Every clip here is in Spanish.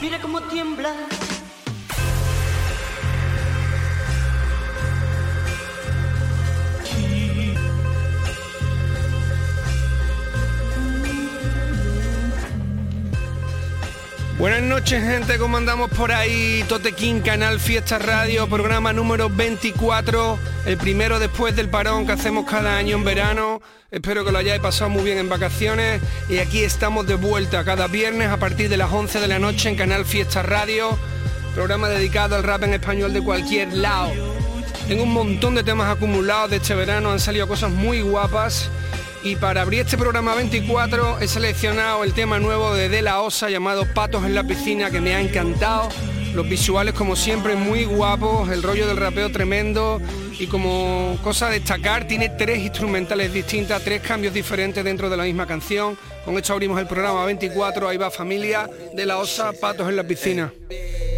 Mira cómo tiembla. Noches gente, ¿cómo andamos por ahí? Totequín, Canal Fiesta Radio, programa número 24, el primero después del parón que hacemos cada año en verano. Espero que lo hayáis pasado muy bien en vacaciones y aquí estamos de vuelta cada viernes a partir de las 11 de la noche en Canal Fiesta Radio, programa dedicado al rap en español de cualquier lado. Tengo un montón de temas acumulados de este verano, han salido cosas muy guapas. Y para abrir este programa 24 he seleccionado el tema nuevo de De La Osa llamado Patos en la piscina que me ha encantado. Los visuales como siempre muy guapos, el rollo del rapeo tremendo y como cosa a destacar tiene tres instrumentales distintas, tres cambios diferentes dentro de la misma canción. Con esto abrimos el programa 24, ahí va familia De La Osa, Patos en la piscina.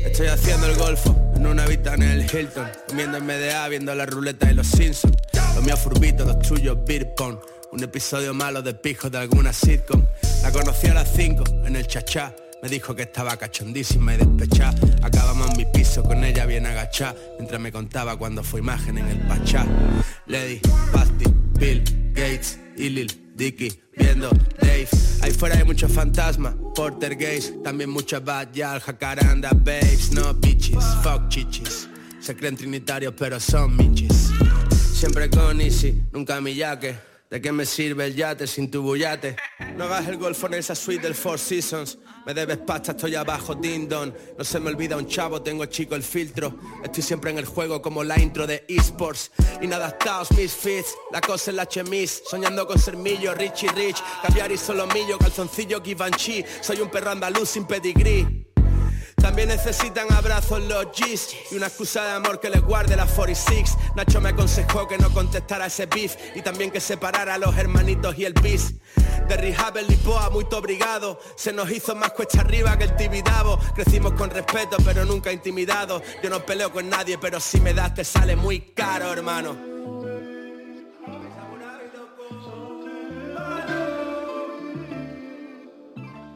Estoy haciendo el golfo en una vista en el Hilton, comiendo en MDA, viendo la ruleta y los Simpsons. Los míos furbitos, los tuyos beer. Un episodio malo de pijos de alguna sitcom. La conocí a las 5 en el chachá. Me dijo que estaba cachondísima y despechá. Acabamos en mi piso con ella bien agachá. Mientras me contaba cuando fue imagen en el pachá. Lady, Basti, Bill, Gates y Lil Dicky viendo Dave. Ahí fuera hay muchos fantasmas, Porter Gaze, también muchas yal, jacaranda, babes, no bitches, fuck chichis. Se creen trinitarios pero son michis. Siempre con Easy, nunca mi yaque. ¿De qué me sirve el yate sin tu bullate? No hagas el golfo en esa suite del Four Seasons. Me debes pasta, estoy abajo, ding dong. No se me olvida un chavo, tengo chico el filtro. Estoy siempre en el juego como la intro de esports. Inadaptados, misfits, la cosa es la chemis. Soñando con ser millo, rich y rich. Caviar y solomillo, calzoncillo, Givenchy. Soy un perro andaluz sin pedigrí. También necesitan abrazos los G's y una excusa de amor que les guarde la 46. Nacho me aconsejó que no contestara ese beef y también que separara a los hermanitos y el bis. De rehab el Lipoa, muy obrigado. Se nos hizo más cuesta arriba que el Tibidabo. Crecimos con respeto, pero nunca intimidados. Yo no peleo con nadie, pero si me das te sale muy caro, hermano.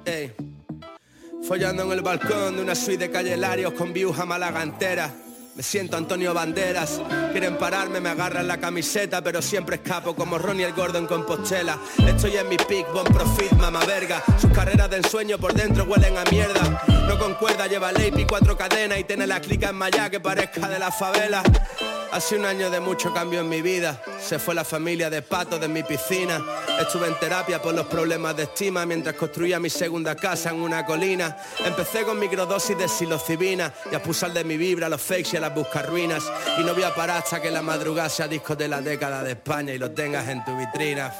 Ey. Follando en el balcón de una suite de calle Larios con views a Malagantera. Me siento Antonio Banderas, quieren pararme, me agarran la camiseta, pero siempre escapo como Ronnie el Gordo en Compostela. Estoy en mi peak, bon profit, mama verga. Sus carreras de ensueño por dentro huelen a mierda. No concuerda, lleva y cuatro cadenas y tiene la clica en Maya que parezca de la favela. Hace un año de mucho cambio en mi vida. Se fue la familia de patos de mi piscina. Estuve en terapia por los problemas de estima mientras construía mi segunda casa en una colina. Empecé con microdosis de psilocibina y a pulsar de mi vibra los fakes y a las buscarruinas. Y no voy a parar hasta que la madrugada sea disco de la década de España y lo tengas en tu vitrina.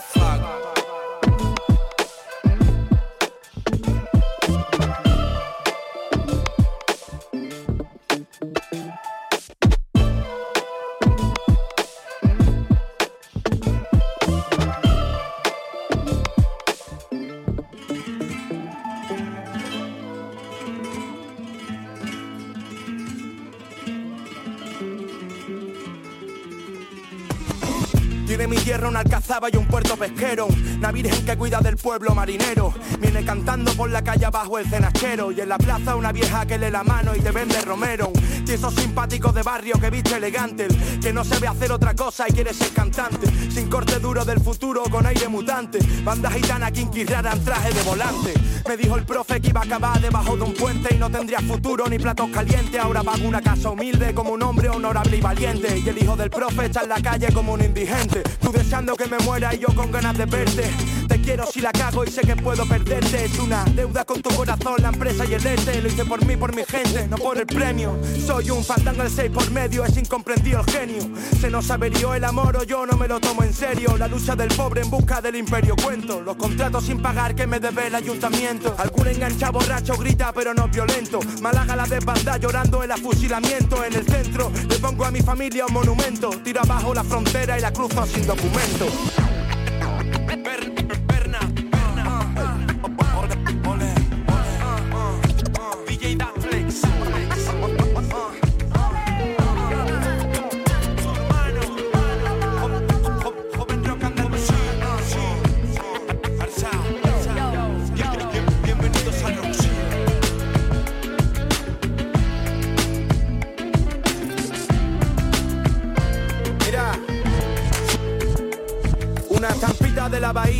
Alcazaba y un puerto pesquero Una virgen que cuida del pueblo marinero. Viene cantando por la calle abajo el cenachero. Y en la plaza una vieja que le la mano y te vende romero. Y esos simpáticos de barrio que viste elegante. El Que no se ve hacer otra cosa y quiere ser cantante. Sin corte duro del futuro con aire mutante. Banda gitana que inquirraran traje de volante. Me dijo el profe que iba a acabar debajo de un puente Y no tendría futuro ni platos calientes. Ahora pago una casa humilde como un hombre honorable y valiente. Y el hijo del profe está en la calle como un indigente. Tú deseando que me muera y yo con ganas de verte Te quiero si la cago y sé que puedo perderte. Es una deuda con tu corazón, la empresa y el ente. Lo hice por mí, por mi gente, no por el premio. Soy un fandango del 6 por medio, es incomprendido el genio. Se nos averió el amor o yo no me lo tomo en serio. La lucha del pobre en busca del imperio cuento. Los contratos sin pagar que me debe el ayuntamiento. Algún engancha borracho grita pero no violento. Málaga la desbanda llorando el afusilamiento. En el centro le pongo a mi familia un monumento. Tiro abajo la frontera y la cruzo sin documento.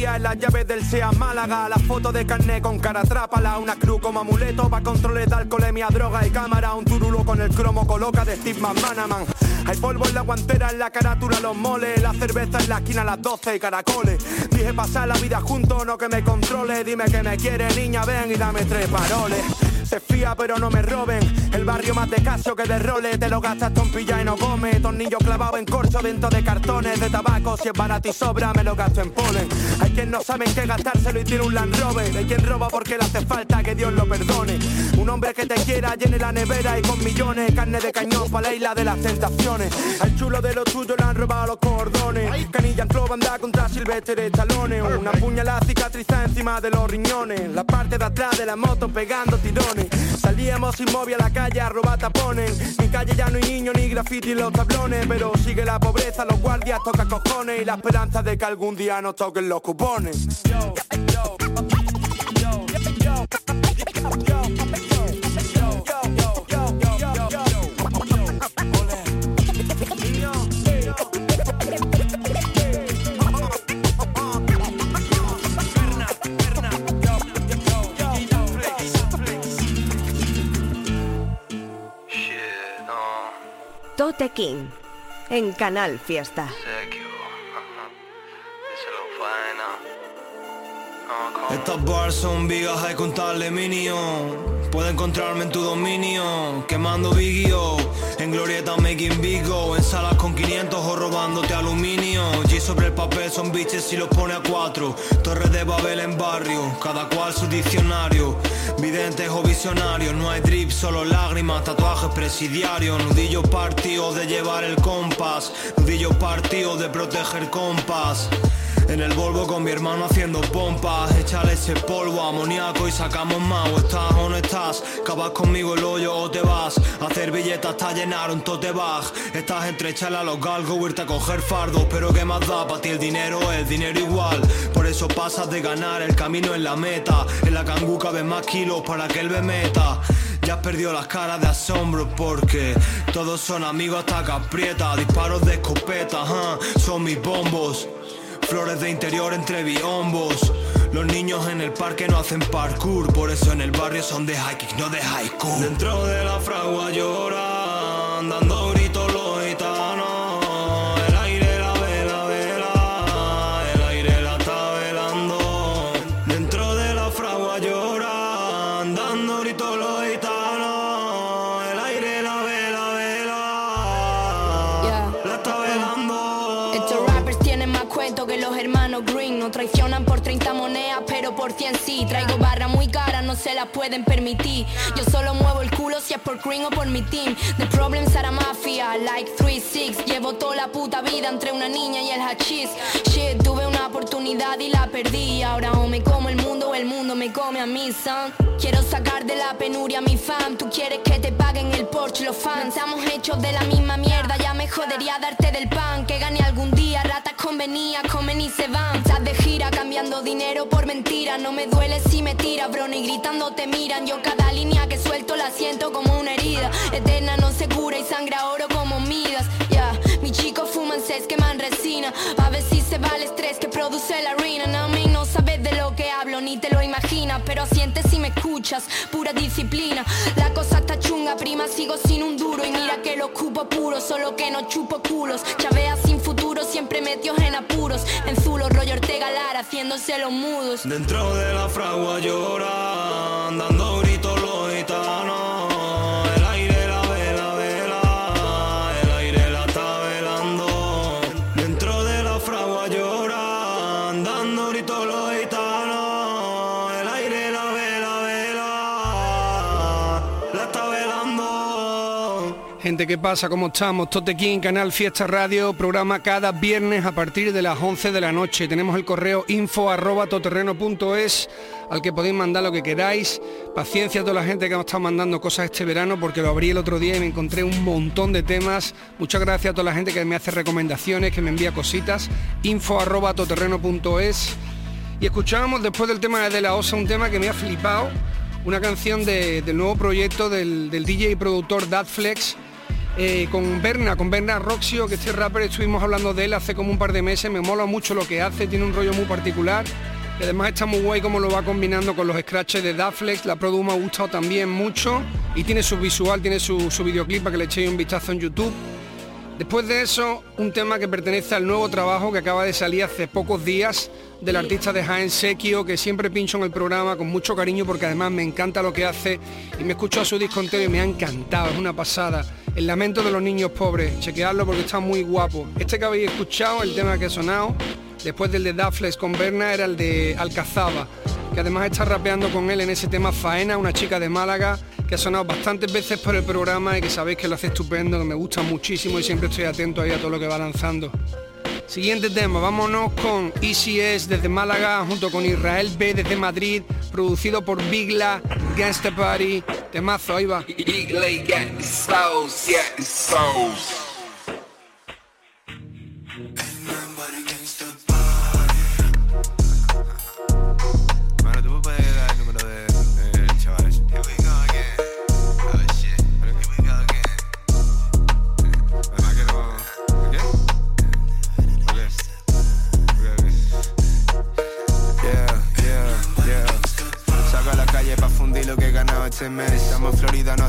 La en las llaves del SEA Málaga, la foto de carnet con cara trápala, una cruz como amuleto para controles de alcoholemia, droga y cámara, un turulo con el cromo coloca de Steve McManaman. Hay polvo en la guantera, en la carátula los moles, la cerveza en la esquina a las 12 y caracoles. Dije pasar la vida juntos, no que me controle, dime que me quiere niña, ven y dame tres paroles. Se fía pero no me roben. El barrio más de caso que de role. Te lo gastas tompilla y no come. Tornillo clavado en corcho dentro de cartones de tabaco. Si es barato y sobra, me lo gasto en polen. Hay quien no sabe en qué gastárselo y tiene un Land Rover. Hay quien roba porque le hace falta que Dios lo perdone. Un hombre que te quiera, llene la nevera y con millones. Carne de cañón para la isla de las tentaciones. Al chulo de los tuyos le han robado los cordones. Canilla en club anda contra Silvestre de talones. Una puñalada cicatriza encima de los riñones. La parte de atrás de la moto pegando tirones. Salíamos inmóvil a la calle a robar tapones. En calle ya no hay niños ni graffiti en los tablones. Pero sigue la pobreza, los guardias tocan cojones. Y la esperanza de que algún día nos toquen los cupones. Tote King en Canal Fiesta. Estas bars son vigas, hay contarle minion. Puede encontrarme en tu dominio, quemando Bigio, en glorieta making bigo, en salas con 500 o robándote aluminio. G sobre el papel son biches y los pone a cuatro. Torres de Babel en barrio, cada cual su diccionario. Videntes o visionarios, no hay drip, solo lágrimas, tatuajes presidiarios. Nudillo partido de llevar el compás, nudillo partido de proteger compás. En el Volvo con mi hermano haciendo pompas. Échale ese polvo amoníaco y sacamos más. O estás o no estás. Cabas conmigo el hoyo o te vas. Hacer billetas hasta llenar un tote bag. Estás entre echarle a los galgos o irte a coger fardos. Pero qué más da, para ti el dinero es dinero igual. Por eso pasas de ganar el camino en la meta. En la cangu cabe más kilos para que él me meta. Ya has perdido las caras de asombro porque todos son amigos hasta que. Disparos de escopeta, son mis bombos. Flores de interior entre biombos. Los niños en el parque no hacen parkour, por eso en el barrio son de hiking, no de haiku. Dentro de la fragua lloran, dando se la pueden permitir. Yo solo muevo el culo si es por Green o por mi team. The problems are a mafia, like 3-6. Llevo toda la puta vida entre una niña y el hachís. Shit, tuve una oportunidad y la perdí. Ahora o me como el mundo o el mundo me come a mí, son. Quiero sacar de la penuria a mi fan. Tú quieres que te paguen el Porsche los fans. Estamos hechos de la misma mierda. Ya me jodería darte del pan. Que gane algún día. Ratas convenía, comen y se van. Estás de gira cambiando dinero por mentira. No me duele si me tiras, gritando te miran. Yo cada línea que suelto la siento como una herida. Eterna no se cura y sangra oro como midas. Ya, mi chico fuman ses, queman resina. A ver si se va el estrés que produce la ruina. No, me no sabes de lo que hablo, ni te lo imaginas. Pero sientes si me escuchas, pura disciplina. La cosa está chunga, prima, sigo sin un duro. Y mira que lo cupo puro, solo que no chupo culos. Chavea sin futuro, siempre metidos en apuros. En Zulo, rollo haciéndose los mudos. Dentro de la fragua lloran, dando gritos Gente, ¿qué pasa? ¿Cómo estamos? Tote King, Canal Fiesta Radio, programa cada viernes a partir de las 11 de la noche. Tenemos el correo info arroba toterreno.es al que podéis mandar lo que queráis. Paciencia a toda la gente que ha estado mandando cosas este verano porque lo abrí el otro día y me encontré un montón de temas. Muchas gracias a toda la gente que me hace recomendaciones, que me envía cositas. info arroba toterreno.es y escuchábamos después del tema de la Osa un tema que me ha flipado, una canción de- del nuevo proyecto del, del DJ y productor Dadflex eh, con Berna, con Berna Roxio, que este rapper estuvimos hablando de él hace como un par de meses, me mola mucho lo que hace, tiene un rollo muy particular. Y además está muy guay como lo va combinando con los scratches de Daflex, la produ me ha gustado también mucho y tiene su visual, tiene su, su videoclip para que le echéis un vistazo en YouTube. Después de eso, un tema que pertenece al nuevo trabajo que acaba de salir hace pocos días del artista de Jaén Sequio, que siempre pincho en el programa con mucho cariño porque además me encanta lo que hace y me escucho a su disco entero y me ha encantado, es una pasada. El lamento de los niños pobres, chequeadlo porque está muy guapo. Este que habéis escuchado, el tema que ha sonado, después del de Daflex con Berna, era el de Alcazaba, que además está rapeando con él en ese tema Faena, una chica de Málaga que ha sonado bastantes veces por el programa y que sabéis que lo hace estupendo, que me gusta muchísimo y siempre estoy atento ahí a todo lo que va lanzando. Siguiente tema, vámonos con Easy S desde Málaga junto con Israel B desde Madrid, producido por Bigla, Gangsta Party, temazo, ahí va.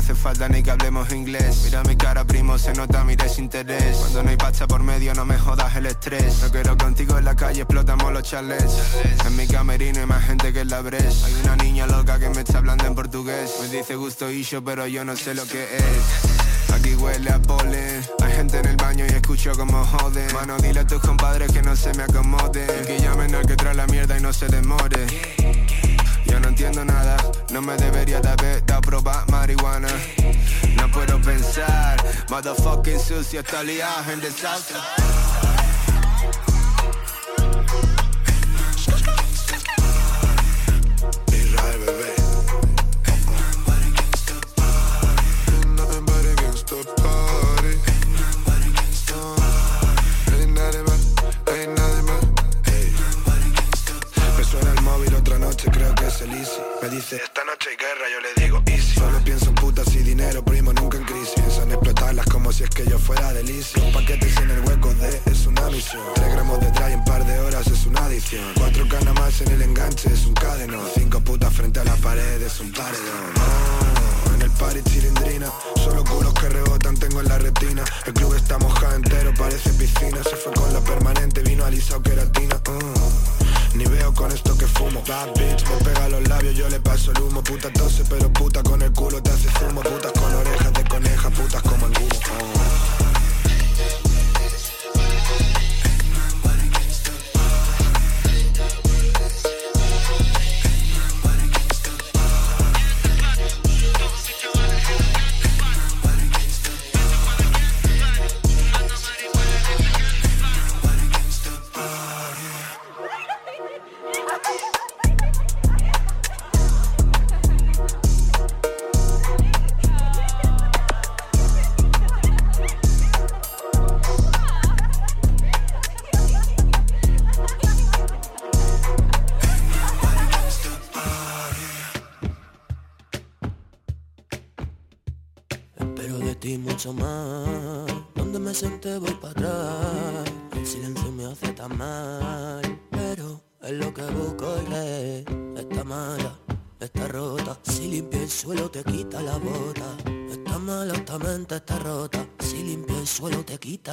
Hace falta ni que hablemos inglés. Mira mi cara, primo, se nota mi desinterés. Cuando no hay pasta por medio, no me jodas el estrés. No quiero contigo en la calle, explotamos los chalets. En mi camerino hay más gente que en la Bres. Hay una niña loca que me está hablando en portugués. Me dice gusto yo, pero yo no sé lo que es. Aquí huele a polen Hay gente en el baño y escucho como joden Mano, dile a tus compadres que no se me acomoden Que llamen al que trae la mierda y no se demore entiendo nada. No me debería de haber dado probar marihuana. No puedo pensar Motherfucking sucio está liado en desastre Easy. Me dice, esta noche hay guerra, yo le digo easy. Solo pienso en putas y dinero, primo, nunca en crisis. Pienso en explotarlas como si es que yo fuera delicio. Un paquete sin el hueco de, es una misión. Tres gramos de dry en par de horas es una adicción. Cuatro canas más en el enganche es un cadeno. Cinco putas frente a la pared es un paredón. Oh, en el party cilindrina, solo culos que rebotan tengo en la retina. El club está mojado entero, parece piscina. Se fue con la permanente, vino alisado queratina. Oh. Ni veo con esto que fumo. Bad bitch, me pega los labios, yo le paso el humo. Puta tose, pero puta con el culo te hace zumo. Putas con orejas de coneja, putas como el humo.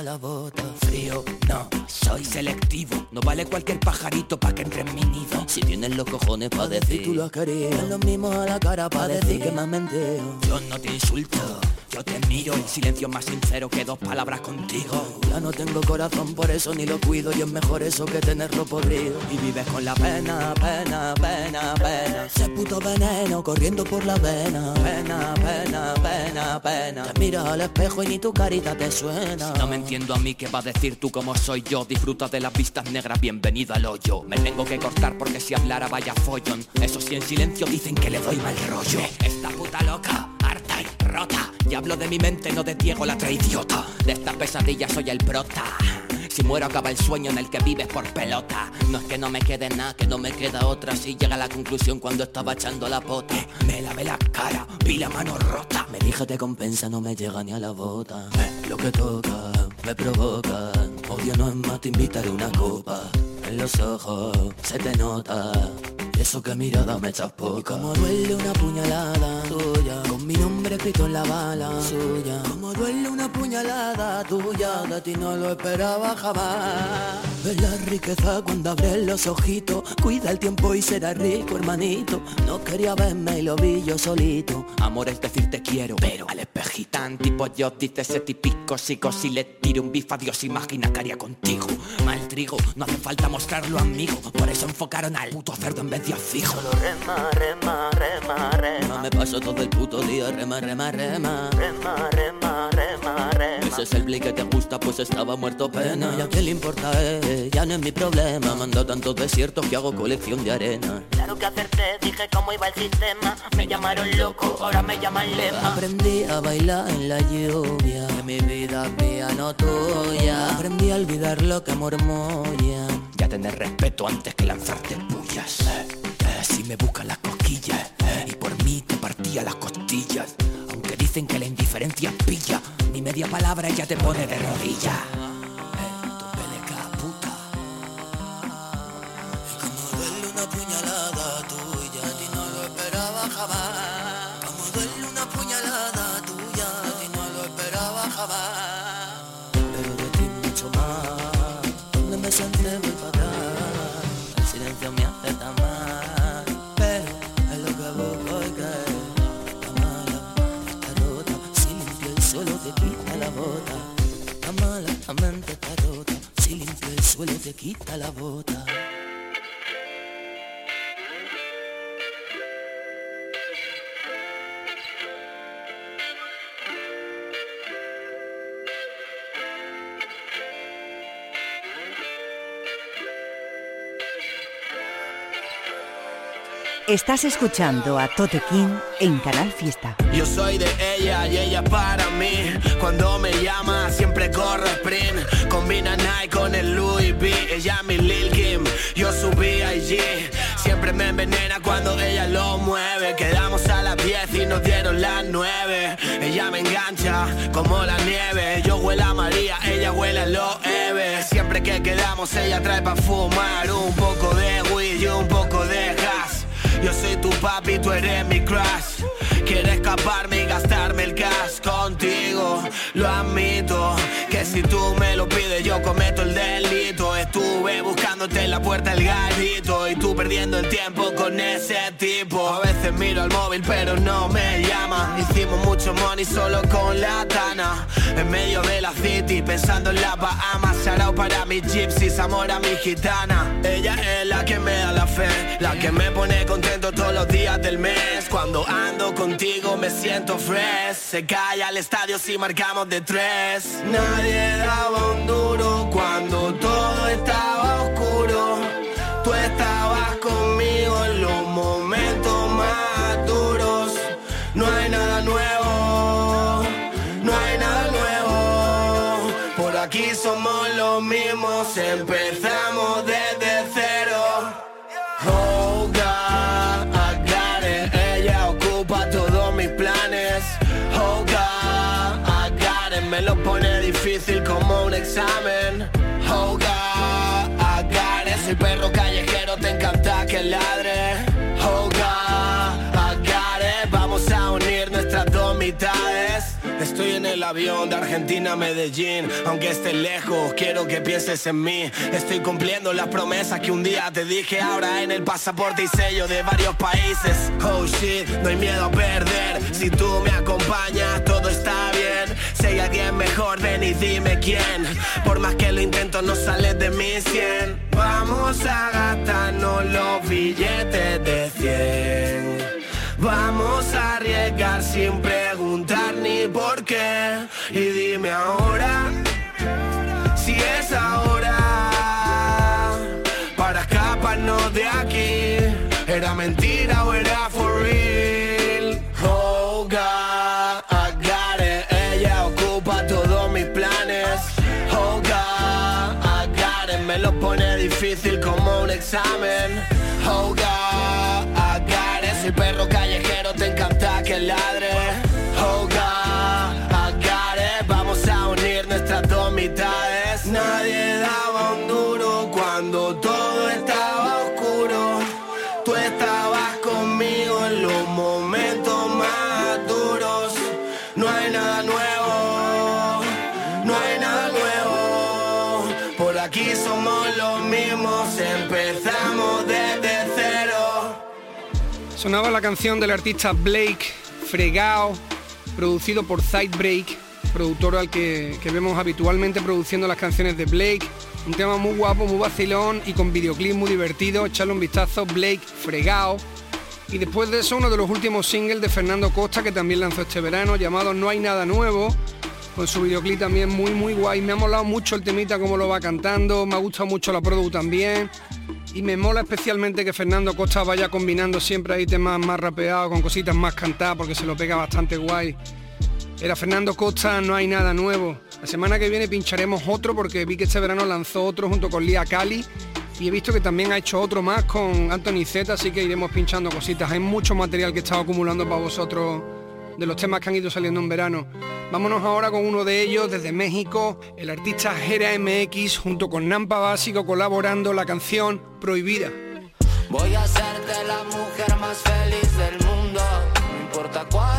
La bota. Frío, no, soy selectivo. No vale cualquier pajarito pa' que entre en mi nido. Si tienes los cojones pa' decir, tú lo has querido. los mismos a la cara pa' decir que me has mentido. Yo no te insulto. Yo te miro en silencio más sincero que dos palabras contigo. Ya no tengo corazón, por eso ni lo cuido Y es mejor eso que tenerlo podrido. Y vives con la pena, pena, pena, pena. Ese puto veneno corriendo por la vena Pena, pena, pena, pena. Te miras al espejo y ni tu carita te suena. No me entiendo a mí qué va a decir tú como soy yo Disfruta de las vistas negras, bienvenido al hoyo. Me tengo que cortar porque si hablara vaya follón. Eso sí en silencio dicen que le doy mal rollo. Esta puta loca rota. Y hablo de mi mente, no de Diego la idiota. De esta pesadilla soy el prota. Si muero acaba el sueño en el que vives por pelota. No es que no me quede nada, que no me queda otra. Si llega a la conclusión cuando estaba echando la pota. Me lavé la cara, vi la mano rota. Me dije te compensa, no me llega ni a la bota. lo que toca, me provoca. Odio no es más, te invitaré una copa. En los ojos se te nota eso que mirada me echas poca Como duele una puñalada tuya Con mi nombre escrito en la bala suya. Como duele una puñalada tuya De ti no lo esperaba jamás. Ves la riqueza cuando abres los ojitos. Cuida el tiempo y será rico hermanito. No quería verme y lo vi yo solito. Amor es decir te quiero Pero al espejito. Tipo yo dice ese típico psico. Si le tiro un bifa Dios imagina que haría contigo. Mal trigo, no hace falta mostrarlo amigo. Por eso enfocaron al puto cerdo en vez ya fijo. Solo rema, rema, rema, rema. Me paso todo el puto día rema, rema. Rema, rema, rema, rema Ese es el bli que te gusta pues estaba muerto pena. Y a quién le importa, eh, ya no es mi problema. Mando tantos desiertos que hago colección de arena. Claro que acerté, dije cómo iba el sistema. Me llamaron loco, ahora me llaman lema. Aprendí a bailar en la lluvia Que mi vida mía, no tuya. Aprendí a olvidar lo que murmullan Ya tener respeto antes que lanzarte pullas. Si me buscan las cosquillas y por mí te partía las costillas. Dicen que la indiferencia pilla, ni media palabra ya te pone de rodillas. Quita la bota. Estás escuchando a Tote King en Canal Fiesta. Yo soy de ella y ella para mí. Cuando me llama siempre corre sprint. Combina Nike con el Louis V. Ella mi Lil Kim, yo subí allí. Siempre me envenena cuando ella lo mueve. Quedamos a las 10 y nos dieron las 9. Ella me engancha como la nieve. Yo huele a María, ella huele a los Eve. Siempre que quedamos ella trae pa' fumar un poco de weed y un poco de gas. Yo soy tu papi, tú eres mi crush. Quiero escaparme y gastarme el cash contigo. Lo admito, que si tú me lo pides, yo cometo el delito. Estuve buscándote en la puerta el gallito y tú perdiendo el tiempo con ese tipo. A veces miro al móvil, pero no me llama. Hicimos mucho money solo con la tana. En medio de la city, pensando en la Bahamas. Para mis gypsies, amor a mi gitana. Ella es la que me da la fe, la que me pone contento todos los días del mes. Cuando ando contigo me siento fresh. Se cae al estadio si marcamos de tres. Nadie daba un duro cuando todo estaba examen. Oh God. Soy perro callejero, te encanta que ladre. Avión de Argentina a Medellín. Aunque esté lejos, quiero que pienses en mí. Estoy cumpliendo las promesas que un día te dije. Ahora en el pasaporte y sello de varios países. Oh shit, no hay miedo a perder. Si tú me acompañas, todo está bien. Si hay alguien mejor, ven y dime quién. Por más que lo intento, no sale de mi 100. Vamos a gastarnos los billetes de 100. Vamos a arriesgar sin preguntar ni por qué. Y dime ahora si es ahora para escaparnos de aquí. Era mentira o era for real. Oh God, I. Ella ocupa todos mis planes. Oh God. Me lo pone difícil como un examen. Oh God, I got it. Perro que ladre. Oh God, I got it. Vamos a unir nuestras dos mitades. Nadie daba un duro cuando todo estaba oscuro. Tú estabas conmigo en los momentos más duros. No hay nada nuevo, no hay nada nuevo. Por aquí somos los mismos, empezamos desde cero. Sonaba la canción del artista Blake Fregao, producido por Sidebreak, productor al que, que vemos habitualmente produciendo las canciones de Blake. Un tema muy guapo, muy vacilón y con videoclip muy divertido. Echarle un vistazo, Blake Fregao. Y después de eso, uno de los últimos singles de Fernando Costa, que también lanzó este verano, llamado No hay nada nuevo, con su videoclip también muy, muy guay. Me ha molado mucho el temita, cómo lo va cantando, me ha gustado mucho la produ también. Y me mola especialmente que Fernando Costa vaya combinando siempre ahí temas más rapeados con cositas más cantadas, porque se lo pega bastante guay. Era Fernando Costa, no hay nada nuevo. La semana que viene pincharemos otro porque vi que este verano lanzó otro junto con Lía Cali y he visto que también ha hecho otro más con Anthony Z, así que iremos pinchando cositas. Hay mucho material que he estado acumulando para vosotros de los temas que han ido saliendo en verano. Vámonos ahora con uno de ellos desde México, el artista Jera MX junto con Nampa Básico colaborando la canción Prohibida. Voy a hacerte la mujer más feliz del mundo. No importa cuánto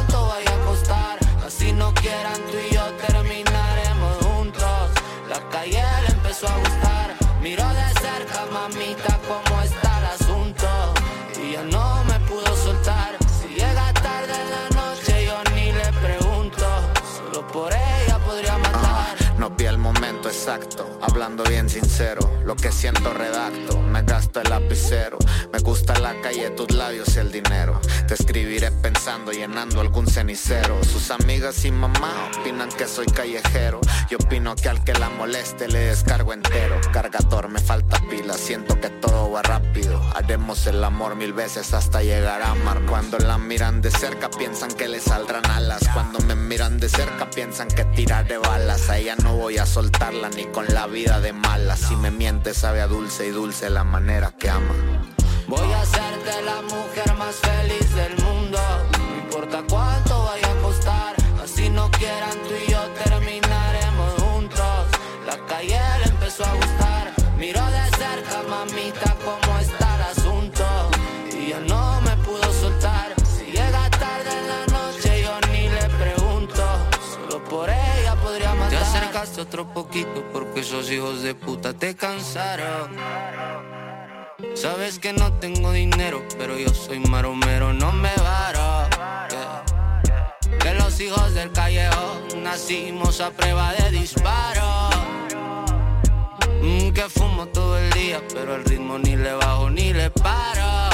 exacto, hablando bien sincero, lo que siento redacto, me gasto el lapicero, me gusta la calle, tus labios y el dinero, te escribiré pensando, llenando algún cenicero, sus amigas y mamá opinan que soy callejero, yo opino que al que la moleste le descargo entero, cargador me falta pila, siento que todo va rápido, haremos el amor mil veces hasta llegar a mar, cuando la miran de cerca piensan que le saldrán alas, cuando me miran de cerca piensan que tiraré balas, a ella no voy a soltarla ni con la vida de mala. Si me miente sabe a dulce y dulce la manera que ama. Voy a hacerte la mujer más feliz del mundo. No importa cuánto otro poquito porque esos hijos de puta te cansaron. Sabes que no tengo dinero, pero yo soy maromero, no me varo. Yeah. Que los hijos del callejón nacimos a prueba de disparo. Mm, que fumo todo el día, pero el ritmo ni le bajo ni le paro.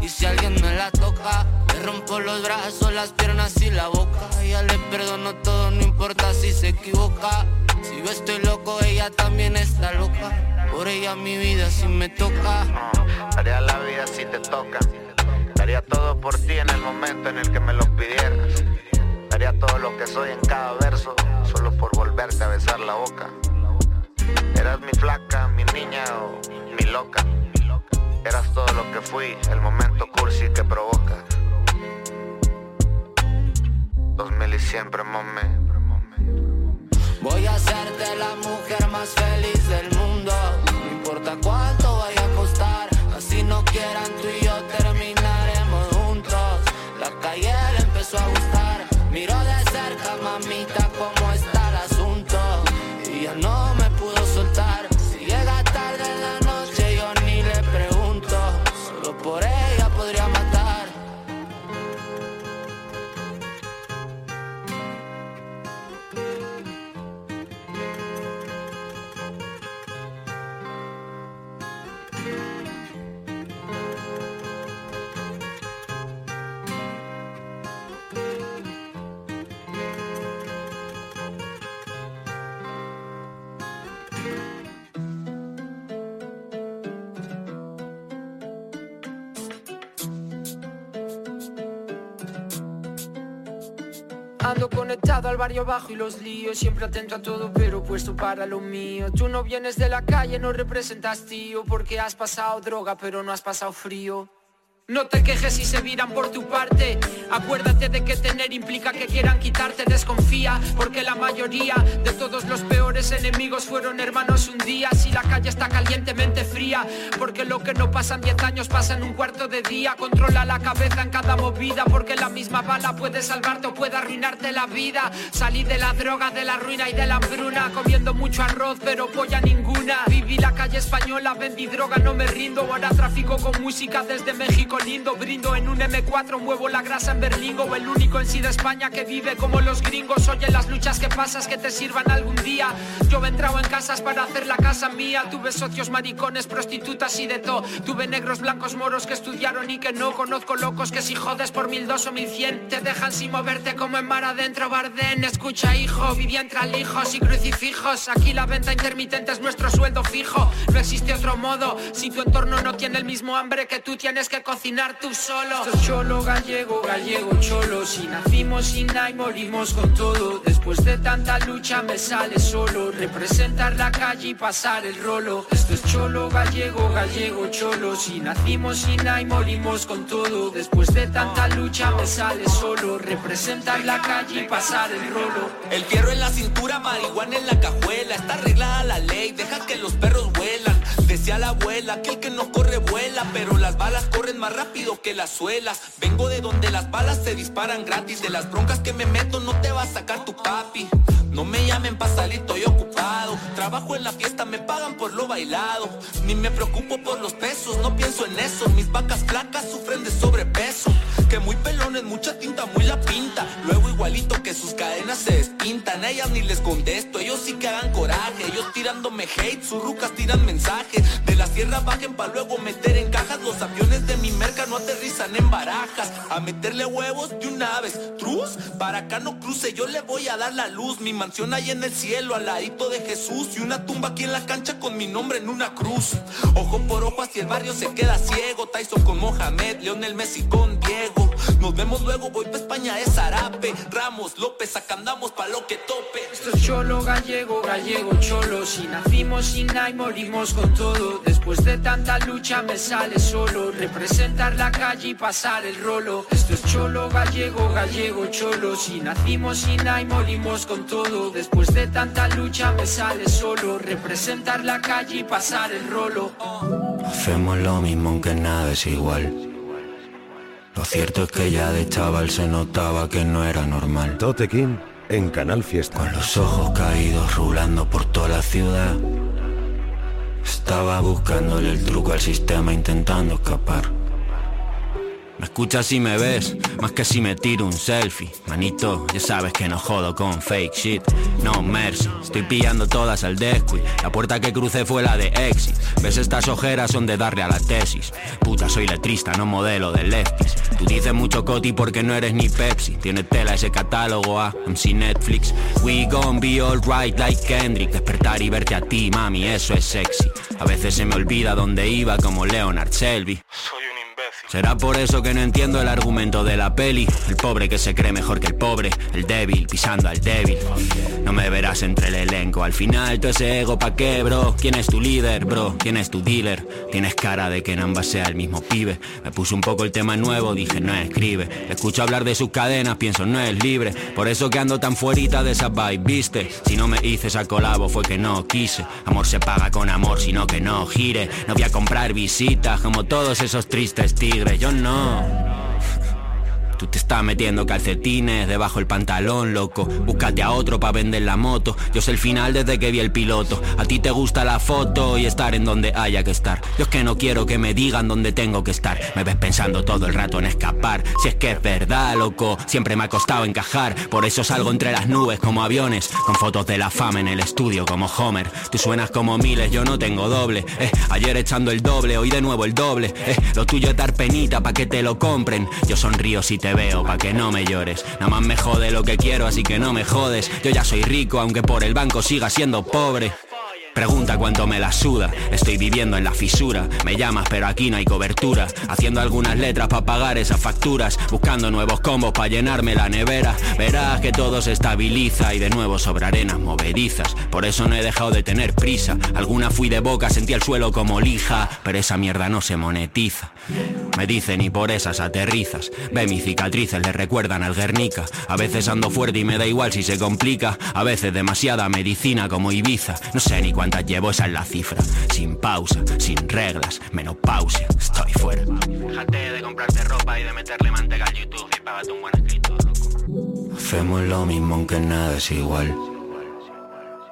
Y, si alguien me la toca, rompo los brazos, las piernas y la boca. Ya le perdono todo, no importa si se equivoca. Si yo estoy loco, ella también está loca. Por ella mi vida si me toca. Daría la vida si te toca. Daría todo por ti en el momento en el que me lo pidieras. Daría todo lo que soy en cada verso, solo por volverte a besar la boca. Eras mi flaca, mi niña o mi loca. Eras todo lo que fui, el momento cursi barrio bajo y los líos Siempre atento a todo pero puesto para lo mío. Tú no vienes de la calle, no representas tío Porque has pasado droga pero no has pasado frío no te quejes si se viran por tu parte. Acuérdate de que tener implica que quieran quitarte. Desconfía, porque la mayoría de todos los peores enemigos fueron hermanos un día. Si la calle está calientemente fría, porque lo que no pasa en 10 años pasa en un cuarto de día. Controla la cabeza en cada movida, porque la misma bala puede salvarte o puede arruinarte la vida. Salí de la droga, de la ruina y de la hambruna, comiendo mucho arroz, pero polla ninguna. Viví la calle española, vendí droga, no me rindo. Ahora tráfico con música desde México lindo Brindo en un M4, muevo la grasa en Berlingo El único en sí de España que vive como los gringos. Oye las luchas que pasas que te sirvan algún día Yo he entrado en casas para hacer la casa mía Tuve socios maricones, prostitutas y de todo Tuve negros, blancos, moros que estudiaron y que no Conozco locos que si jodes por mil dos o mil cien Te dejan sin moverte como en mar adentro Bardén Escucha hijo, viví entre alijos y crucifijos Aquí la venta intermitente es nuestro sueldo fijo No existe otro modo Si tu entorno no tiene el mismo hambre que tú tienes que cocinar tú solo. Esto cholo, gallego, gallego, cholo. Si nacimos sin nada y morimos con todo. Después de tanta lucha me sale solo. Representar la calle y pasar el rolo. Esto es cholo, gallego, gallego, cholo. Si nacimos sin nada y morimos con todo. Después de tanta lucha me sale solo. Representar la calle y pasar el rolo. El fierro en la cintura, marihuana en la cajuela. Está arreglada la ley, deja que los perros vuelan. Decía la abuela que el que no corre vuela, pero las balas corren más rápido que las suelas. Vengo de donde las balas se disparan gratis. De las broncas que me meto no te va a sacar tu papi. No me llamen pa' salir, estoy ocupado. Trabajo en la fiesta, me pagan por lo bailado. Ni me preocupo por los pesos, no pienso en eso. Mis vacas flacas sufren de sobrepeso. Que muy pelones, mucha tinta, muy la pinta. Luego igualito que sus cadenas se despintan. A ellas ni les contesto, ellos sí que hagan coraje. Ellos tirándome hate, sus rucas tiran mensajes. De la sierra bajen pa' luego meter en cajas. Los aviones de mi merca no aterrizan en barajas. A meterle huevos de una vez. Truz, para acá no cruce, yo le voy a dar la luz. Mi mansión ahí en el cielo, al ladito de Jesús. Y una tumba aquí en la cancha con mi nombre en una cruz. Ojo por ojo, así el barrio se queda ciego. Tyson con Mohamed, Leonel Messi con Diego. Nos vemos luego, voy pa' España de Zarape. Ramos, López, acá andamos pa' lo que tope. Esto es cholo, gallego, gallego, cholo. Si nacimos sin nada morimos con todo. Después de tanta lucha me sale solo. Representar la calle y pasar el rolo. Esto es cholo, gallego, gallego, cholo. Si nacimos sin nada y morimos con todo. Después de tanta lucha me sale solo. Representar la calle y pasar el rolo. Hacemos lo mismo aunque nada es igual. Lo cierto es que ya de chaval se notaba que no era normal. Tote King en Canal Fiesta. Con los ojos caídos rulando por toda la ciudad. Estaba buscándole el truco al sistema intentando escapar. Me escuchas si me ves, más que si me tiro un selfie. Manito, ya sabes que no jodo con fake shit. No mercy, estoy pillando todas al descuid. La puerta que crucé fue la de exit. Ves estas ojeras son de darle a la tesis. Puta, soy letrista, no modelo de lefties. Tú dices mucho coti porque no eres ni Pepsi. Tiene tela ese catálogo a MC Netflix. We gon' be alright like Kendrick. Despertar y verte a ti, mami, eso es sexy. A veces se me olvida dónde iba como Leonard Selby. Será por eso que no entiendo el argumento de la peli. El pobre que se cree mejor que el pobre, el débil pisando al débil. No me verás entre el elenco. Al final, todo ese ego pa' qué, bro. ¿Quién es tu líder, bro? ¿Quién es tu dealer? Tienes cara de que en ambas sea el mismo pibe. Me puse un poco el tema nuevo, dije no escribe. Escucho hablar de sus cadenas, pienso no es libre. Por eso que ando tan fuerita de esa vibe, viste. Si no me hice esa colabo fue que no quise. Amor se paga con amor, sino que no gire. No voy a comprar visitas como todos esos tristes tigres. Yo no. Tú te estás metiendo calcetines debajo el pantalón, loco. Búscate a otro pa' vender la moto. Yo sé el final desde que vi el piloto. A ti te gusta la foto y estar en donde haya que estar. Yo es que no quiero que me digan dónde tengo que estar. Me ves pensando todo el rato en escapar. Si es que es verdad, loco. Siempre me ha costado encajar. Por eso salgo entre las nubes como aviones. Con fotos de la fama en el estudio como Homer. Tú suenas como miles, yo no tengo doble. Eh, ayer echando el doble, hoy de nuevo el doble. Eh, lo tuyo es dar penita pa' que te lo compren. Yo sonrío si te veo pa' que no me llores. Nada más me jode lo que quiero, así que no me jodes. Yo ya soy rico, aunque por el banco siga siendo pobre. Pregunta cuánto me la suda, estoy viviendo en la fisura. Me llamas pero aquí no hay cobertura. Haciendo algunas letras para pagar esas facturas. Buscando nuevos combos para llenarme la nevera. Verás que todo se estabiliza y de nuevo sobre arenas movedizas. Por eso no he dejado de tener prisa. Alguna fui de boca, sentí el suelo como lija. Pero esa mierda no se monetiza. Me dicen y por esas aterrizas. Ve mis cicatrices, le recuerdan al Guernica. A veces ando fuerte y me da igual si se complica. A veces demasiada medicina como Ibiza. No sé ni cuántas llevo, esa es la cifra. Sin pausa, sin reglas, menopausia. Estoy fuera. Déjate de comprarte ropa y de meterle manteca al YouTube y págate un buen escrito, loco. Hacemos lo mismo aunque nada es igual.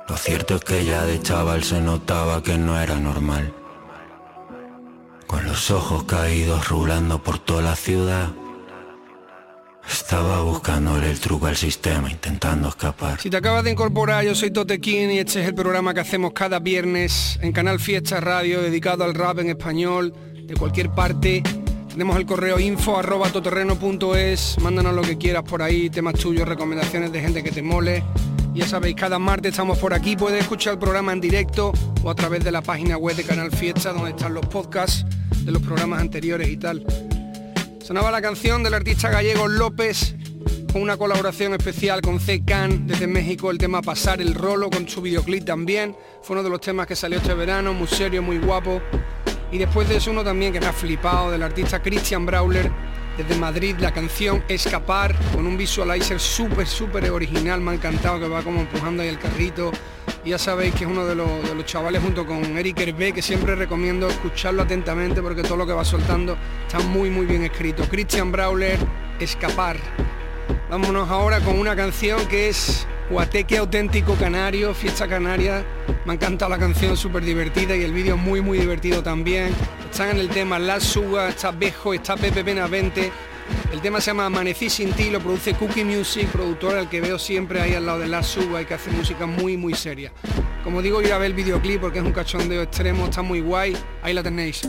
Lo cierto es que ya de chaval se notaba que no era normal. Con los ojos caídos rulando por toda la ciudad. Estaba buscándole el truco al sistema, intentando escapar. Si te acabas de incorporar, yo soy Tote King y este es el programa que hacemos cada viernes en Canal Fiesta Radio, dedicado al rap en español, de cualquier parte. Tenemos el correo info arroba toterreno.es, mándanos lo que quieras por ahí, temas tuyos, recomendaciones de gente que te mole. Ya sabéis, cada martes estamos por aquí, puedes escuchar el programa en directo o a través de la página web de Canal Fiesta, donde están los podcasts de los programas anteriores y tal. Sonaba la canción del artista gallego López con una colaboración especial con C. Desde México, el tema Pasar el Rolo con su videoclip también. Fue uno de los temas que salió este verano, muy serio, muy guapo. Y después de eso uno también que me ha flipado del artista Christian Brawler desde Madrid, la canción Escapar con un visualizer súper, súper original, me ha encantado que va como empujando ahí el carrito. Ya sabéis que es uno de los, chavales junto con Eric Hervé que siempre recomiendo escucharlo atentamente porque todo lo que va soltando está muy muy bien escrito. Christian Brawler, Escapar. Vámonos ahora con una canción que es Guateque auténtico canario, fiesta canaria. Me ha encantado la canción, súper divertida y el vídeo muy muy divertido también. Están en el tema La Suga, está Bejo, está Pepe Benavente. El tema se llama Amanecí sin ti, lo produce Cookie Music, productor al que veo siempre ahí al lado de La Suga y que hace música muy muy seria. Como digo, ir a ver el videoclip porque es un cachondeo extremo, está muy guay. Ahí la tenéis.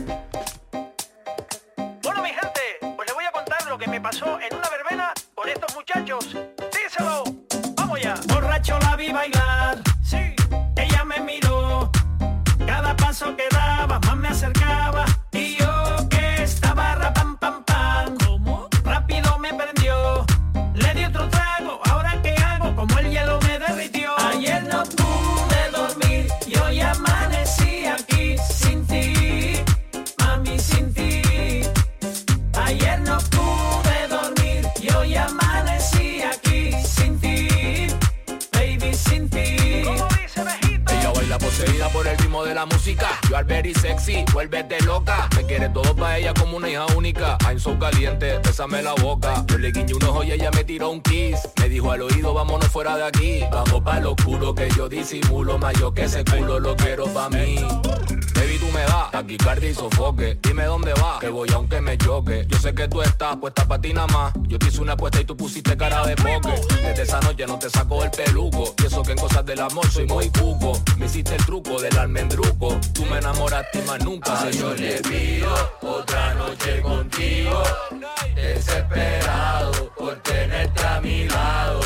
Bueno, mi gente, pues les voy a contar lo que me pasó en una verbena con estos muchachos. Yo al sexy, vuélvete loca. Me quiere todo para ella como una hija única. I'm so caliente, bésame la boca. Yo le guiñé un ojo y ella me tiró un kiss. Me dijo al oído, vámonos fuera de aquí Vamos pa' lo oscuro que yo disimulo yo que ese culo lo quiero pa' mí Baby, tú me das taquicardia y sofoque. Dime dónde vas, que voy aunque me choque. Yo sé que tú estás puesta pa' ti nada más. Yo te hice una apuesta y tú pusiste cara de poke. Desde esa noche no te saco el peluco. Y eso que en cosas del amor soy muy cuco. Me hiciste el truco del almendruco. Tú me enamoraste y más nunca Ah, se yo le pido otra noche contigo, desesperado por tenerte a mi lado.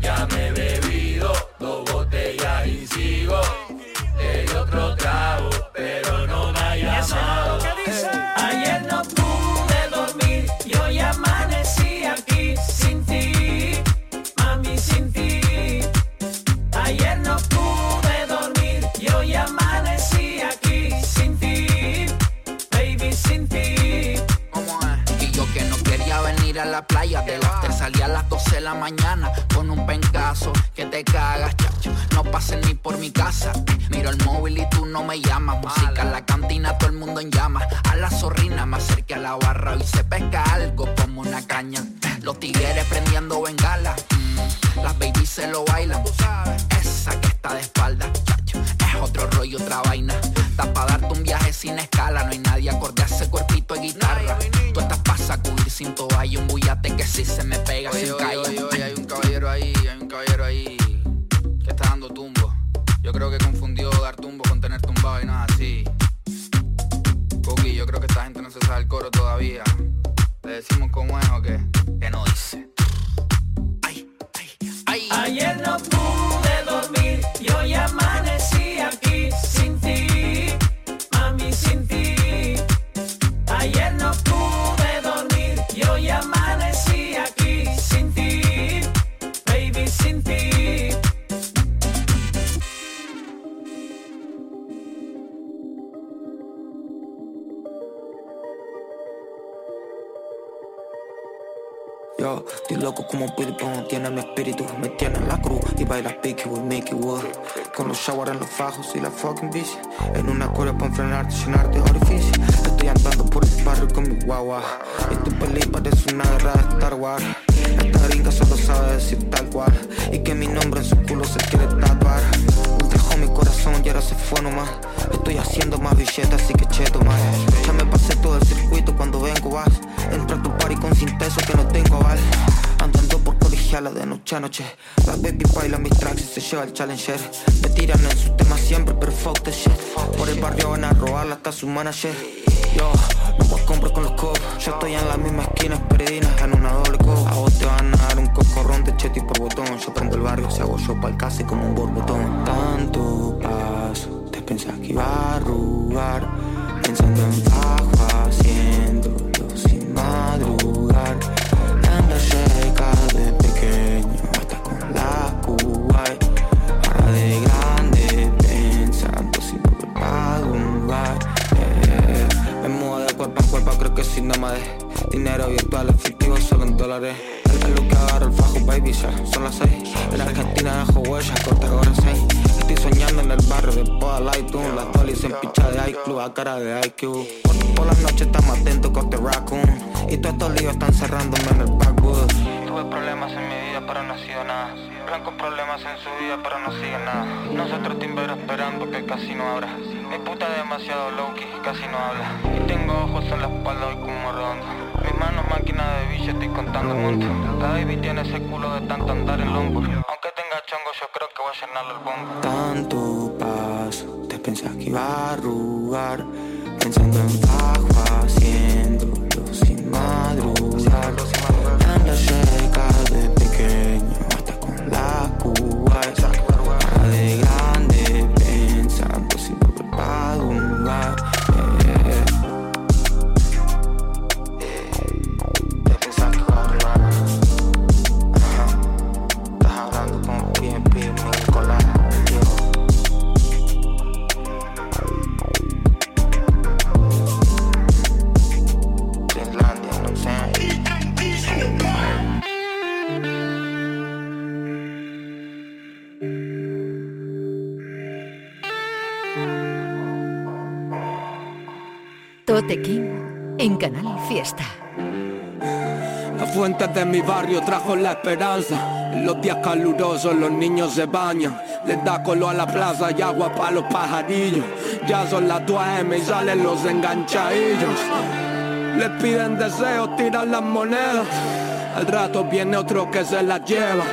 Ya me he bebido dos botellas y sigo. Di otro trago, llamado. Ayer no pude dormir y hoy amanecí aquí sin ti, mami sin ti. Ayer no pude dormir y hoy amanecí aquí sin ti, baby sin ti. Y yo que no quería venir a la playa Del after salí a las 12 de la mañana Con un pencazo que te cagas, pases ni por mi casa. Miro el móvil y tú no me llamas. Música en la cantina, todo el mundo en llamas A la zorrina me acerqué a la barra Y se pesca algo como una caña. Los tigres prendiendo bengala mm, Las babies se lo bailan. Esa que está de espalda, chacho Es otro rollo, otra vaina. Está pa' darte un viaje sin escala No hay nadie acorde a ese cuerpito de guitarra. Tú estás pa' sacudir sin toalla Un bullate que si se me pega Oye, sin oye, oye, oye, hay un caballero ahí, hay un caballero ahí está dando tumbo. Yo creo que confundió dar tumbo con tener tumbado y es así. Cookie, yo creo que esta gente no se sabe el coro todavía. ¿Le decimos cómo es o qué? Que no dice. Ayer no pude dormir y hoy Yo, estoy loco como Pong, tiene mi espíritu, me tiene en la cruz y baila picky with Mickey Wood. Con los shower en los fajos y la fucking bici. En una cura para enfrenarte, llenarte orificio. Estoy andando por el barrio con mi guagua. Y tu peli parece una guerra de Star Wars. Esta gringa solo sabe decir tal cual. Y que mi nombre en su culo se quiere tatuar. Dejó mi corazón y ahora se fue nomás. Estoy haciendo más billetes, así que cheto más. Ya me pasé todo el circuito cuando vengo vas. Entro a tu party con cinteso que no tengo aval. Andando por colegiala de noche a noche. La baby baila mis tracks y se lleva el challenger. Me tiran en sus temas siempre, pero fuck the shit. Por el barrio van a robarla hasta su manager. Yo, no voy compro con los copos. Yo estoy en la misma esquina, peregrina, en una doble copa. A vos te van a dar un cocorrón de chetty por botón. Yo prendo el barrio, se hago yo pa'l casi como un borbotón. Tanto paso, te pensás que iba a arrugar. Pensando en bajo, haciéndolo sin madrugar. Ando cerca de pequeño, hasta con la Kuwait. Ahora de grande, pensando si volver a lugar. Eh, me muevo de cuerpo a cuerpo, creo que sin nada de dinero virtual, efectivo, solo en dólares. Es lo que agarro el fajo, baby, ya son las seis. En Argentina dejo huellas, corta ahora seis. Estoy soñando en el barrio de Poda Lightoon. Las dolis en picha de iClub a cara de IQ. Por, por las noches estamos atentos con The Raccoon. Y todos estos líos están cerrándome en el backwood. Tuve problemas en mi vida, pero no ha sido nada. Blancos problemas en su vida, pero no sigue nada. Nosotros timber esperando que casi no abra. Mi puta demasiado low-key, casi no habla. Y tengo ojos en la espalda hoy como redondo. Mis manos máquina de billetes y contando monto. La baby tiene ese culo de tanto andar en lombo. Tenga chongo, yo creo que voy a llenarle el bombo. Tanto paso, te pensás que iba a arrugar. Pensando en bajo, haciéndolo sin madrugar. Ando cerca de pequeño, hasta con la Cuba. La fuente de mi barrio trajo la esperanza. En los días calurosos los niños se bañan. Les da color a la plaza y agua para los pajarillos. Ya son las 2 AM y salen los enganchadillos. Les piden deseos, tiran las monedas. Al rato viene otro que se las lleva.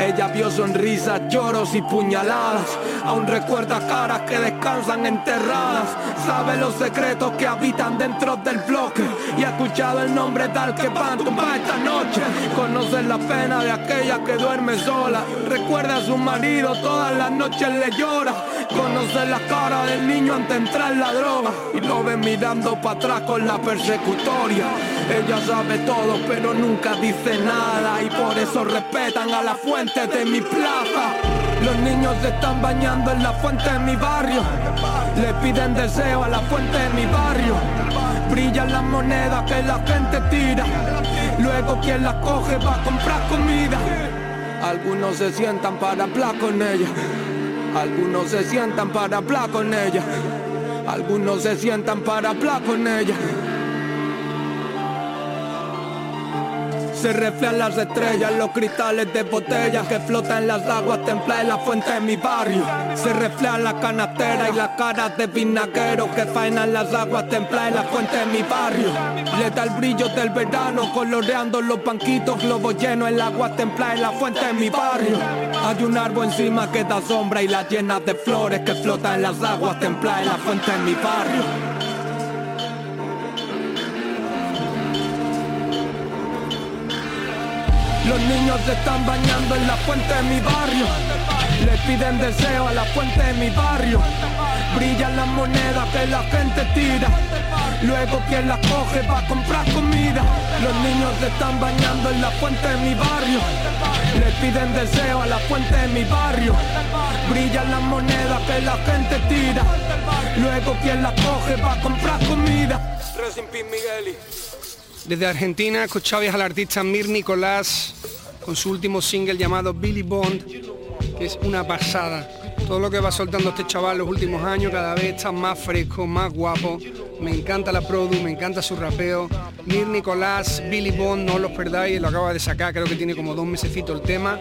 Ella vio sonrisas, lloros y puñaladas. Aún recuerda caras que descansan enterradas. Sabe los secretos que habitan dentro del bloque. Y ha escuchado el nombre tal que van a tumbar esta noche. Conoce la pena de aquella que duerme sola. Recuerda a su marido, todas las noches le llora. Conoce la cara del niño antes de entrar en la droga. Y lo ve mirando para atrás con la persecutoria. Ella sabe todo, pero nunca dice nada. Y por eso respetan a la fuente de mi plaza. Los niños se están bañando en la fuente de mi barrio. Le piden deseo a la fuente de mi barrio. Brillan las monedas que la gente tira. Luego quien las coge va a comprar comida. Algunos se sientan para hablar con ella. Algunos se sientan para hablar con ella. Algunos se sientan para hablar con ella. Se reflejan las estrellas, los cristales de botellas que flotan en las aguas templadas la fuente de mi barrio. Se reflejan las canasteras y las caras de vinagueros que faenan las aguas templadas la fuente de mi barrio. Le da el brillo del verano, coloreando los banquitos, globos llenos el agua templada en la fuente de mi barrio. Hay un árbol encima que da sombra y las llenas de flores que flotan en las aguas templadas la fuente de mi barrio. Los niños se están bañando en la fuente de mi barrio. Le piden deseo a la fuente de mi barrio. Brillan las monedas que la gente tira. Luego quien las coge va a comprar comida. Los niños se están bañando en la fuente de mi barrio. Le piden deseo a la fuente de mi barrio. Brillan las monedas que la gente tira. Luego quien las coge va a comprar comida. Migueli. Desde Argentina escuchabais al artista Mir Nicolás con su último single llamado Billy Bond, que es una pasada. Todo lo que va soltando este chaval los últimos años cada vez está más fresco, más guapo. Me encanta la produ, me encanta su rapeo. Mir Nicolás, Billy Bond, no los perdáis, lo acaba de sacar, creo que tiene como dos mesecitos el tema.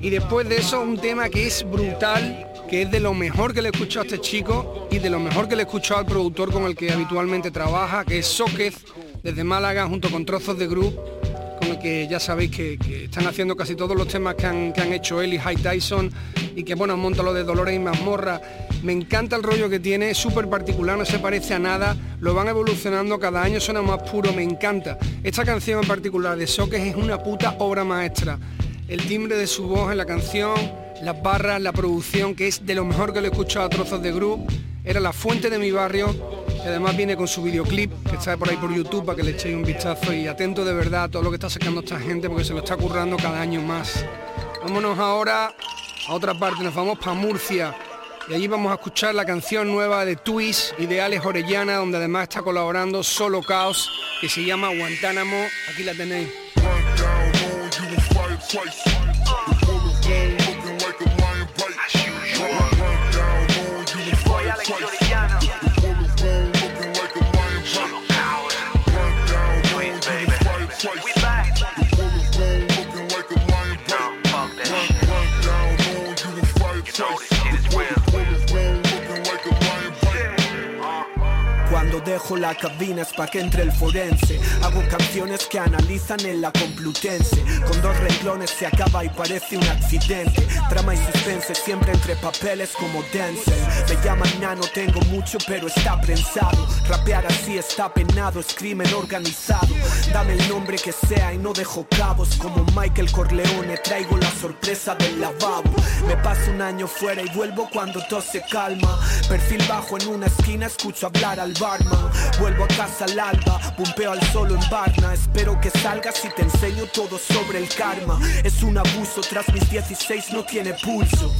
Y después de eso un tema que es brutal, que es de lo mejor que le he a este chico y de lo mejor que le he al productor con el que habitualmente trabaja, que es Soquez, desde Málaga, junto con Trozos de Group, con el que ya sabéis que, están haciendo casi todos los temas que han, que han hecho él y High Tyson y que bueno, monta lo de Dolores y Mazmorra. Me encanta el rollo que tiene, súper particular, no se parece a nada, lo van evolucionando, cada año suena más puro, me encanta. Esta canción en particular de Soques es una puta obra maestra. El timbre de su voz en la canción, las barras, la producción, que es de lo mejor que le he escuchado a trozos de Group, era la fuente de mi barrio, que además viene con su videoclip, que está por ahí por YouTube para que le echéis un vistazo y atento de verdad a todo lo que está sacando esta gente porque se lo está currando cada año más. Vámonos ahora a otra parte, nos vamos para Murcia y allí vamos a escuchar la canción nueva de Twist y de Orellana, donde además está colaborando Solo Caos, que se llama Guantánamo. Aquí la tenéis. Dejo la cabina es pa' que entre el forense. Hago canciones que analizan en la Complutense. Con dos renglones se acaba y parece un accidente. Trama y suspense siempre entre papeles como Denzel. Me llaman nano, tengo mucho pero está prensado. Rapear así está penado, es crimen organizado. Dame el nombre que sea y no dejo cabos. Como Michael Corleone traigo la sorpresa del lavabo. Me paso un año fuera y vuelvo cuando todo se calma. Perfil bajo en una esquina, escucho hablar al barman. Vuelvo a casa al alba, pumpeo al solo en Barna. Espero que salgas y te enseño todo sobre el karma. Es un abuso, tras mis 16 no tiene pulso.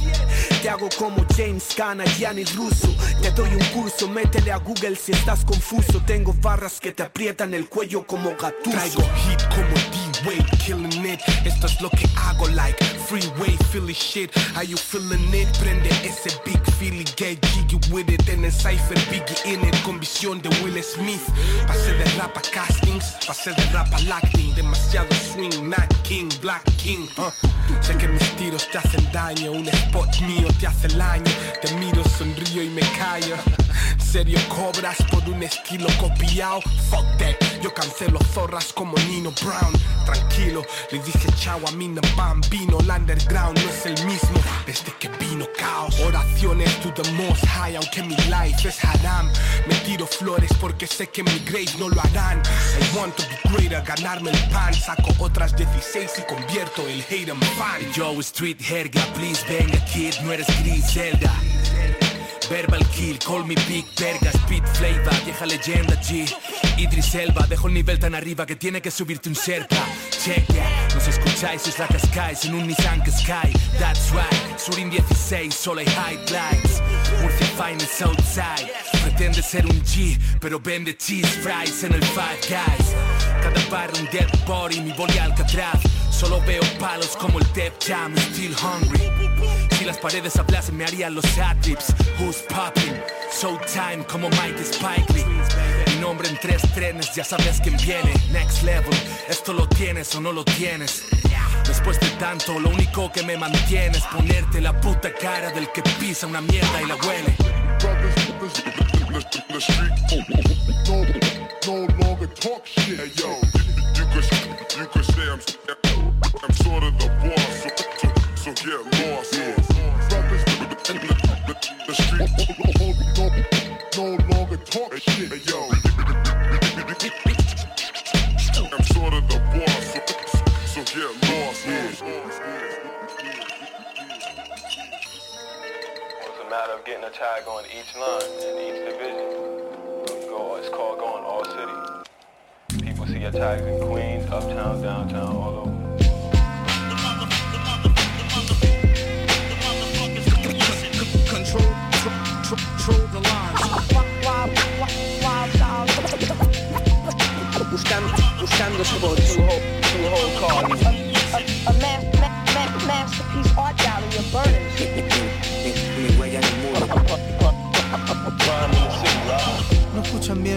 Te hago como James Cana, Gianni Russo. Te doy un curso, métele a Google si estás confuso. Tengo barras que te aprietan el cuello como gatuso. Traigo hit como D-Way, killing it. Esto es lo que hago, like freeway, Philly shit. Are you feeling it? Prende ese big Philly, get jiggy with it. En el cipher, Biggie in it, con visión de Will Smith. Pasé de rap a castings, pasé de rap a acting. Demasiado swing, Mac King, Black King. Uh. Sé que mis tiros te hacen daño, un spot mío te hace el año. Te miro, sonrío y me callo. Serio cobras por un estilo copiado. Fuck that, yo cancelo zorras como Nino Brown. Tranquilo, le dije chao a Mina Bambino. El underground no es el mismo desde que vino caos. Oraciones to the most high, aunque mi life es haram. Me tiro flores porque sé que mi grave no lo harán. I want to be greater, ganarme el pan. Saco otras 16 y convierto el hate en fan. Yo, street herga, please venga kid, no eres Griselda. Verbal kill, call me big verga, speed flavor, vieja leyenda G. Idris Elba, dejo el nivel tan arriba que tiene que subirte un Sherpa. Check yeah, nos escucháis, es la Skies en un Nissan Sky. That's right, Surin 16, solo hay highlights. Murcia Finest outside. Pretende ser un G, pero vende cheese fries en el Five Guys. Cada barra un dead body, mi boli Alcatraz. Solo veo palos como el Def Jam, still hungry. Si las paredes hablasen me harían los adlibs. Who's popping? Showtime como Mike Spike Lee. Mi nombre en tres trenes, ya sabes quién viene. Next level, esto lo tienes o no lo tienes. Después de tanto, lo único que me mantiene es ponerte la puta cara del que pisa una mierda y la huele. I'm. No, longer talk shit, yo. Boss. It's a matter of getting a tag on each line in each division. It's called going all city. People see your tags in Queens, uptown, downtown, all over. The line. Buscando buscando su voz. A, masterpiece art gallery of burners.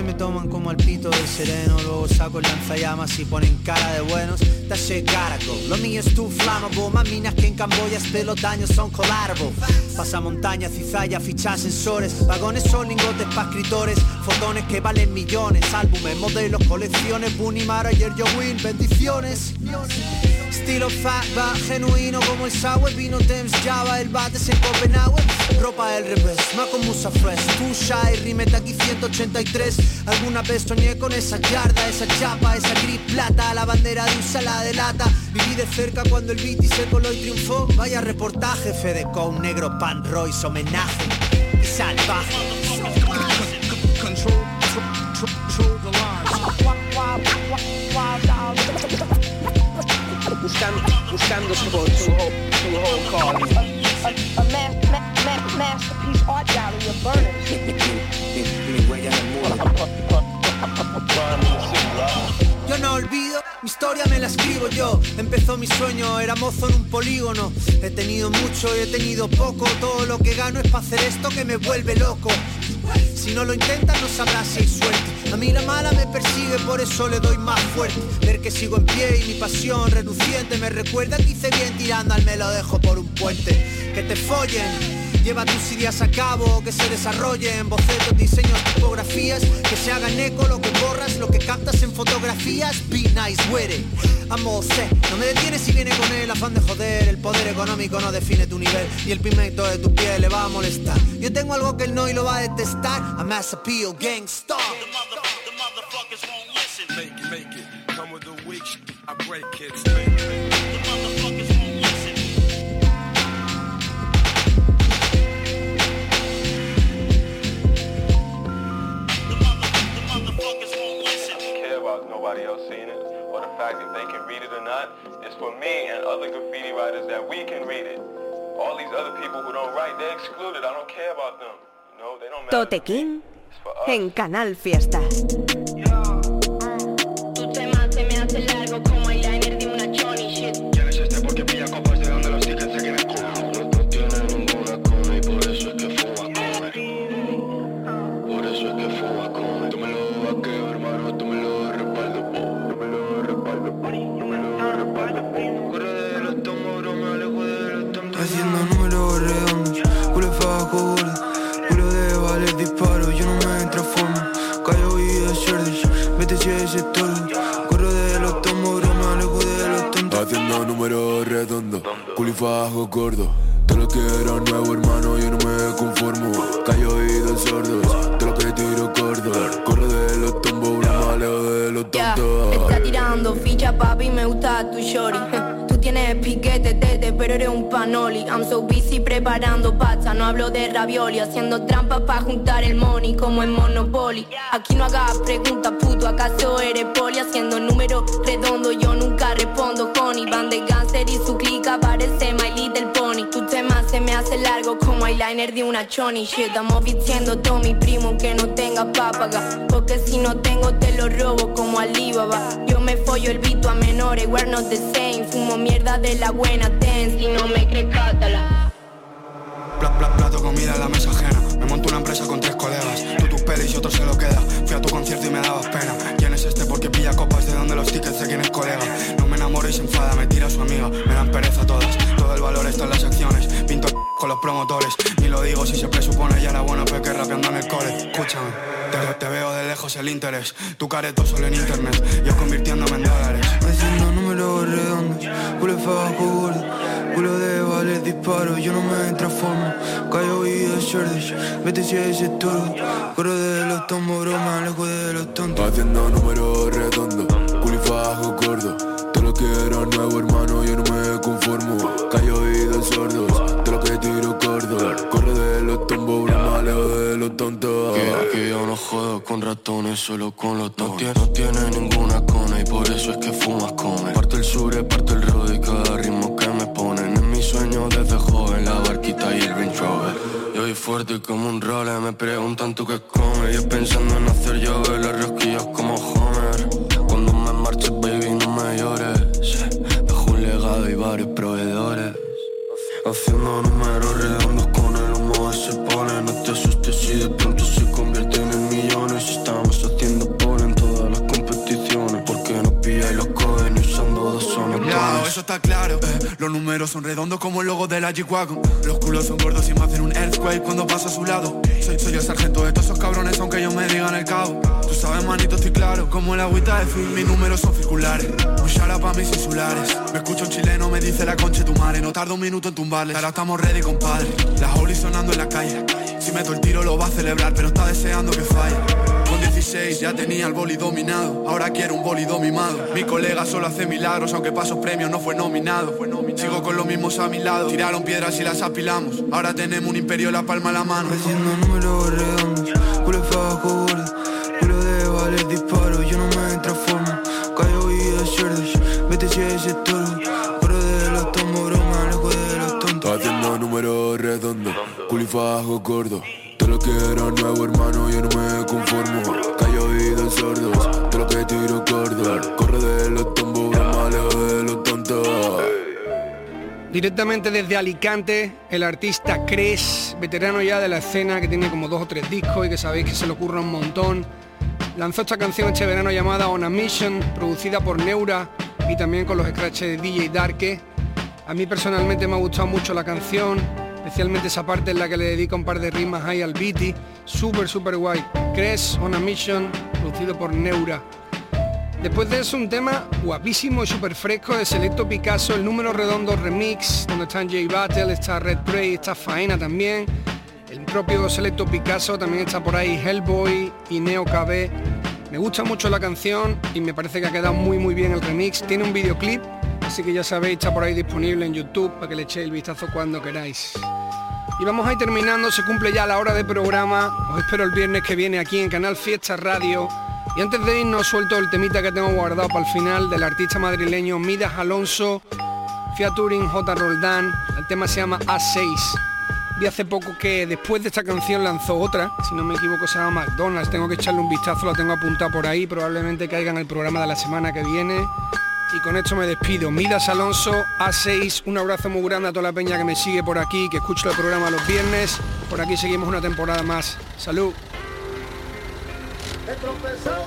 Me toman como al pito del sereno. Luego saco el lanzallamas y ponen cara de buenos. That shit gotta go, lo mío es too flammable. Más minas que en Camboya, espero los daños son collateral Pasa montaña, cizalla, fichas sensores. Vagones son lingotes pa' escritores. Fotones que valen millones. Álbumes, modelos, colecciones. Bunny Manager, Yo Win, bendiciones Estilo va genuino como el sour Vino Thames, Java, el bates en Copenhague Ropa del revés, más con musa fresh Tú shy, rimeta aquí 183 Alguna vez soñé con esa yarda, esa chapa, esa gris plata La bandera de un la de lata Viví de cerca cuando el beat se coló y triunfó Vaya reportaje, Fede con negro pan Royce homenaje y salvaje buscando, buscando su calling. A, a, ma ma ma masterpiece art gallery of burners. Mi huella en el muro. Yo no olvido, mi historia me la escribo yo. Empezó mi sueño, era mozo en un polígono. He tenido mucho y he tenido poco. Todo lo que gano es para hacer esto que me vuelve loco. Si no lo intentas no sabrás si hay suerte. A mí la mala me persigue, por eso le doy más fuerte. Ver que sigo en pie y mi pasión reluciente me recuerda que hice bien tirando al me lo dejo por un puente. Que te follen. Lleva tus ideas a cabo, que se desarrollen bocetos, diseños, tipografías, que se hagan eco lo que borras, lo que captas en fotografías. Be nice it. Amo C, no me detienes si viene con el afán de joder. El poder económico no define tu nivel y el pigmento de tu piel le va a molestar. Yo tengo algo que él no y lo va a detestar. A mass appeal, gangsta. Make it, make it. Come with the weak I break it. Nobody else seeing it or the fact that they can read it or not. It's for me and other graffiti writers that we can read it. All these other people who don't write, they're excluded. I don't care about them. No, they don't matter. Tote King en Canal Fiesta. Culifajo gordo. Todo lo que era nuevo, hermano, yo no me conformo. Callo oídos sordos, todo lo que tiro gordo. Corro de los tombos, me alejo de los tontos. está tirando ficha papi, me gusta tu shorty Tú tienes piquete, tete, pero eres un panoli I'm so busy preparando pasta, no hablo de ravioli Haciendo trampas para juntar el money como en Monopoly Aquí no hagas preguntas, puto, ¿acaso eres poli? Haciendo números redondos, yo nunca respondo, honey Van de Gánster y su clica parece My Little Pony. Tu tema se me hace largo como eyeliner de una choni. Shit, estamos vistiendo todo mi primo que no tenga papaga Porque si no tengo te lo robo como Alibaba. Yo me follo el vito a menores, we're not the same. Fumo mierda de la buena, ten, si no me crees cátala Pla- pla- plato comida en la mesa ajena. Me monto una empresa con tres colegas. Pelis y otro se lo queda. Fui a tu concierto y me dabas pena. ¿Quién es este? Porque pilla copas de donde los tickets de quién es colega. No me enamoro y se enfada, me tira su amiga. Me dan pereza todas. Todo el valor está en las acciones. Pinto con los promotores. Ni lo digo si se presupone ya era bueno porque rapeando en el cole. Escúchame. Te, te veo de lejos el interés. Tu careto solo en internet. Yo convirtiéndome en dólares. Haciendo números redondos, culo de vales disparo, yo no me transformo, callo y cerdos, vete si ese toro, corro de los tombos, me alejo de los tontos. Haciendo números redondos, culifajo gordo. Todo lo que era nuevo, hermano, yo no me conformo. Callo oídos sordos, todo lo que tiro gordo. Corro de los tombos, me alejo de los tontos. Que, que yo no jodo con ratones, solo con los no tiene, no tiene ninguna cona y por eso es que fumas come. Parto el sur, parto el rodo y cada desde joven, la barquita y el Range Rover. Yo voy fuerte como un role, me preguntan tú qué comes. Yo pensando en hacer llover los rosquillas como Homer. Cuando me marches, baby, no me llores. Dejo un legado y varios proveedores. Haciendo números claro. eh, los números son redondos como el logo de la G-Wagon. Los culos son gordos y me hacen un earthquake cuando paso a su lado. Soy, soy el sargento de todos esos cabrones, aunque ellos me digan el cabo. Tú sabes, manito, estoy claro. Como el agüita de film, mis números son circulares. Un shout pa' mis insulares. Me escucha un chileno, me dice la concha de tu madre. No tardo un minuto en tumbarles. Ahora estamos ready, compadre. La Holy sonando en la calle. Si meto el tiro lo va a celebrar, pero está deseando que falle. Con 16 ya tenía el boli dominado. Ahora quiero un boli domimado. Mi colega solo hace milagros, aunque pasos premios no fue nominado. Sigo con los mismos a mi lado. Tiraron piedras y las apilamos. Ahora tenemos un imperio, la palma a la mano. Haciendo números redondos, culo fajo gordo, culo de balas disparo, yo no me transformo, callo y de cerdos, vete si ese toro, fuera de los tombos, broma, lejos de los tontos. Haciendo números redondos, culifajo gordo. Directamente desde Alicante, el artista Cres, veterano ya de la escena, que tiene como dos o tres discos y que sabéis que se le ocurre un montón, lanzó esta canción este verano llamada On a Mission, producida por Neura y también con los scratches de DJ Darke. A mí personalmente me ha gustado mucho la canción, especialmente esa parte en la que le dedica un par de rimas ahí al beatty, súper súper guay. Cres, On a Mission, producido por Neura. Después de eso un tema guapísimo y súper fresco de Selecto Picasso, el número redondo remix, donde están J Battle, está Red Prey, está Faena también. El propio Selecto Picasso también está por ahí Hellboy y Neo KB. Me gusta mucho la canción y me parece que ha quedado muy muy bien el remix. Tiene un videoclip, así que ya sabéis, está por ahí disponible en YouTube para que le echéis el vistazo cuando queráis. Y vamos a ir terminando, se cumple ya la hora de programa. Os espero el viernes que viene aquí en Canal Fiesta Radio. Y antes de irnos suelto el temita que tengo guardado para el final del artista madrileño Midas Alonso, Fiaturing J. Roldán. El tema se llama A6. Vi hace poco que después de esta canción lanzó otra, si no me equivoco se llama McDonald's. Tengo que echarle un vistazo, la tengo apuntada por ahí, probablemente caiga en el programa de la semana que viene. Y con esto me despido. Midas Alonso, A6, un abrazo muy grande a toda la peña que me sigue por aquí, que escucha el programa los viernes. Por aquí seguimos una temporada más. Salud. He tropezado.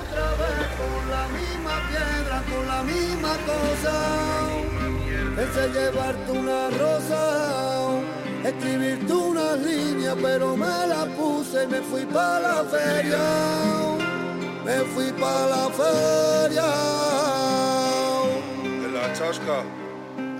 Pensé llevarte una rosa, escribirte una línea, pero me la puse y me fui para la feria. Me fui para la feria. En la chasca,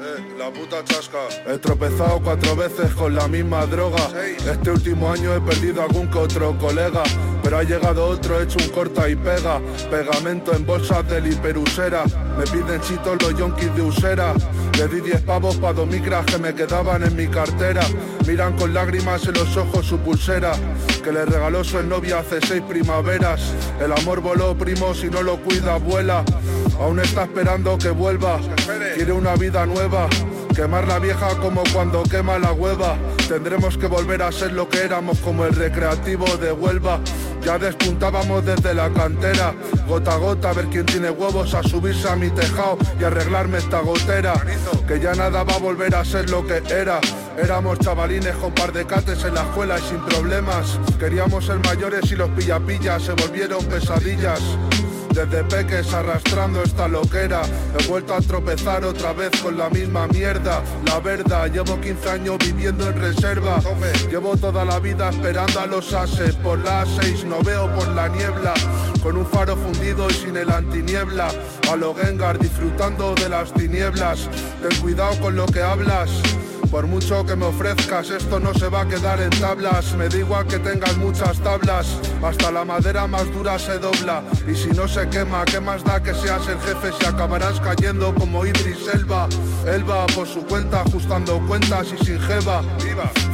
eh, la puta chasca. He tropezado cuatro veces con la misma droga. Este último año he perdido algún que otro colega. Pero ha llegado otro hecho un corta y pega. Pegamento en bolsas de hiperusera. Me piden chitos los yonkis de usera. Le di 10 pavos pa' dos micras que me quedaban en mi cartera. Miran con lágrimas en los ojos su pulsera. Que le regaló su novia hace seis primaveras. El amor voló, primo, si no lo cuida, vuela. Aún está esperando que vuelva. Quiere una vida nueva. Quemar la vieja como cuando quema la hueva. Tendremos que volver a ser lo que éramos como el recreativo de Huelva. Ya despuntábamos desde la cantera, gota a gota, a ver quién tiene huevos a subirse a mi tejado y arreglarme esta gotera. Que ya nada va a volver a ser lo que era. Éramos chavalines con par de cates en la escuela y sin problemas. Queríamos ser mayores y los pillapillas se volvieron pesadillas. Desde peques arrastrando esta loquera. He vuelto a tropezar otra vez con la misma mierda. La verdad, llevo 15 años viviendo en reserva. Llevo toda la vida esperando a los ases. Por la A6 no veo por la niebla. Con un faro fundido y sin el antiniebla. A lo Gengar disfrutando de las tinieblas. Ten cuidado con lo que hablas por mucho que me ofrezcas, esto no se va a quedar en tablas. Me da igual que tengas muchas tablas, hasta la madera más dura se dobla. Y si no se quema, ¿qué más da que seas el jefe si acabarás cayendo como Idris Elba? Elba por su cuenta, ajustando cuentas y sin jeva.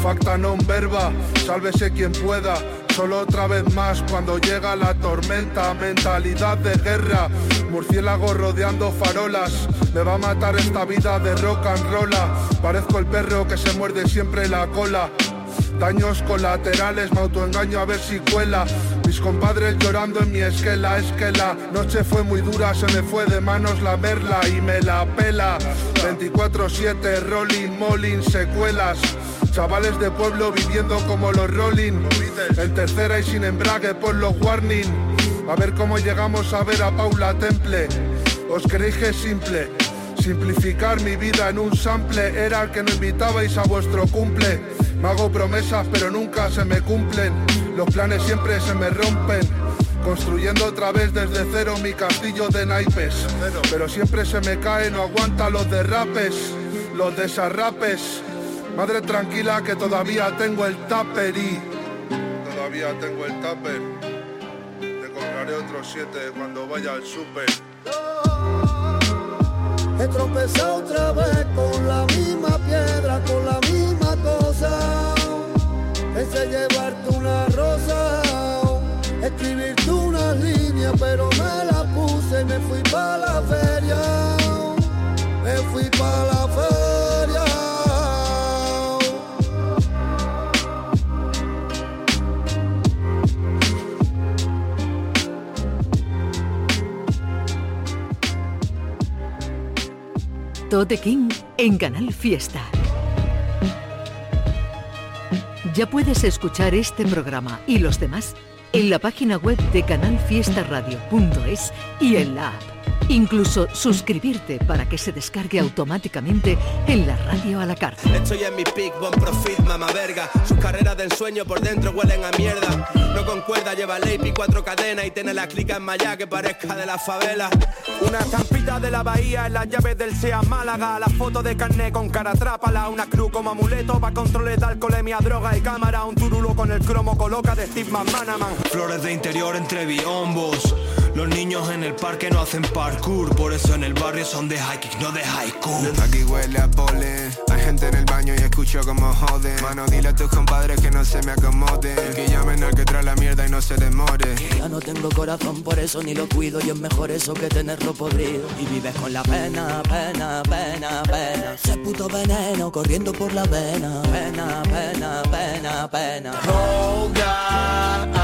Facta non verba, sálvese quien pueda. Solo otra vez más cuando llega la tormenta, mentalidad de guerra, murciélago rodeando farolas, me va a matar esta vida de rock and rolla, parezco el perro que se muerde siempre la cola, daños colaterales, me autoengaño a ver si cuela, mi Mis compadres llorando en mi esquela, es que la noche fue muy dura, se me fue de manos la merla y me la pela. 24-7, rolling, molling, secuelas. Chavales de pueblo viviendo como los rolling. En tercera y sin embrague por los warning. A ver cómo llegamos a ver a Paula Temple. Os creéis que es simple. Simplificar mi vida en un sample era el que no invitabais a vuestro cumple. Me hago promesas pero nunca se me cumplen. Los planes siempre se me rompen. Construyendo otra vez desde cero mi castillo de naipes. Pero siempre se me cae, no aguanta los derrapes, los desarrapes. Madre tranquila que todavía tengo el tupper y todavía tengo el tupper. Te compraré otros siete cuando vaya al súper. He tropezado otra vez con la misma piedra, con la misma cosa. Pensé llevarte una rosa, escribirte una línea, pero me la puse y me fui para la feria. Me fui para la Tote King en Canal Fiesta. Ya puedes escuchar este programa y los demás en la página web de canalfiestaradio.es y en la app. Incluso suscribirte para que se descargue automáticamente en la radio a la carta. Estoy en mi pick, buen profit, mamá verga. Sus carreras del sueño por dentro huelen a mierda. No concuerda, lleva y cuatro cadenas y tiene la clica en Maya que parezca de la favela. Una estampita de la bahía en las llaves del SEA Málaga. La foto de carné con cara trápala. Una cruz como amuleto para controles de alcoholemia, droga y cámara. Un turulo con el cromo coloca de Steve McManaman. Flores de interior entre biombos. Los niños en el parque no hacen parkour, por eso en el barrio son de hiking, no de high school. Aquí huele a polen, hay gente en el baño y escucho como joden. Mano, dile a tus compadres que no se me acomoden. Que llamen al que trae la mierda y no se demore. Ya no tengo corazón, por eso ni lo cuido. Y es mejor eso que tenerlo podrido. Y vives con la pena, pena, pena, pena. Ese puto veneno corriendo por la vena. Pena, pena, pena, pena. Oh God,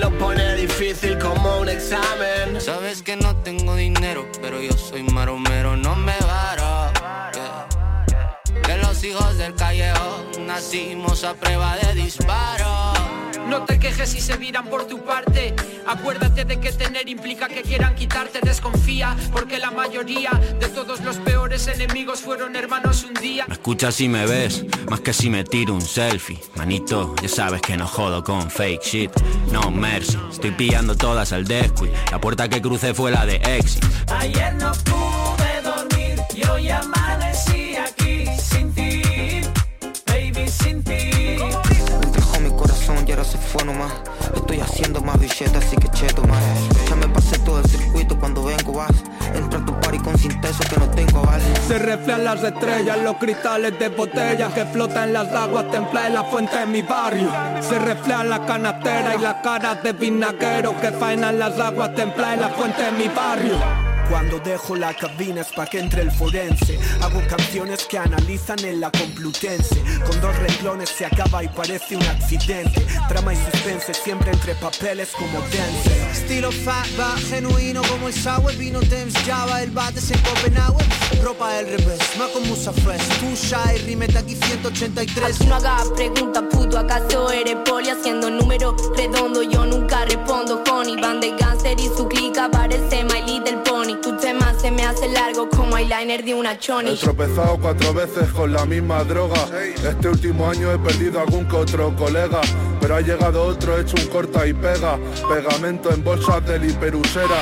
Lo pone difícil como un examen. Sabes que no tengo dinero, pero yo soy maromero, no me varo. Los hijos del callejón nacimos a prueba de disparo. No te quejes si se viran por tu parte. Acuérdate de que tener implica que quieran quitarte. Desconfía, porque la mayoría de todos los peores enemigos fueron hermanos un día. Me escuchas si me ves, más que si me tiro un selfie. Manito, ya sabes que no jodo con fake shit. No mercy, estoy pillando todas al descuid. La puerta que crucé fue la de exit. Ayer no pude dormir y hoy fue nomás. Estoy haciendo más billetes, así que cheto más. Ya me pasé todo el circuito cuando vengo vas. Entra a tu party con cinteso que no tengo aval. Se reflejan las estrellas, los cristales de botella que flotan en las aguas templadas en la fuente de mi barrio. Se reflejan las canasteras y las caras de vinagueros que faenan las aguas templadas en la fuente de mi barrio. Cuando dejo la cabina es pa' que entre el forense. Hago canciones que analizan en la complutense. Con dos renglones se acaba y parece un accidente. Trama y suspense siempre entre papeles como dance Estilo fatback, genuino como el sour Vino Thames Java, el bate en Copenhague Ropa del revés, más con musa fresh Tú shy, rimeta aquí 183 Aquí no hagas preguntas, puto, acaso eres poli Haciendo números redondos, yo nunca respondo. Honey, van de gánster y su clica parece My Little Pony Tu tema se me hace largo como eyeliner de una He choni tropezado cuatro veces con la misma droga. Este último año he perdido algún que otro colega. Pero ha llegado otro hecho un corta y pega. Pegamento en bolsas de liperusera.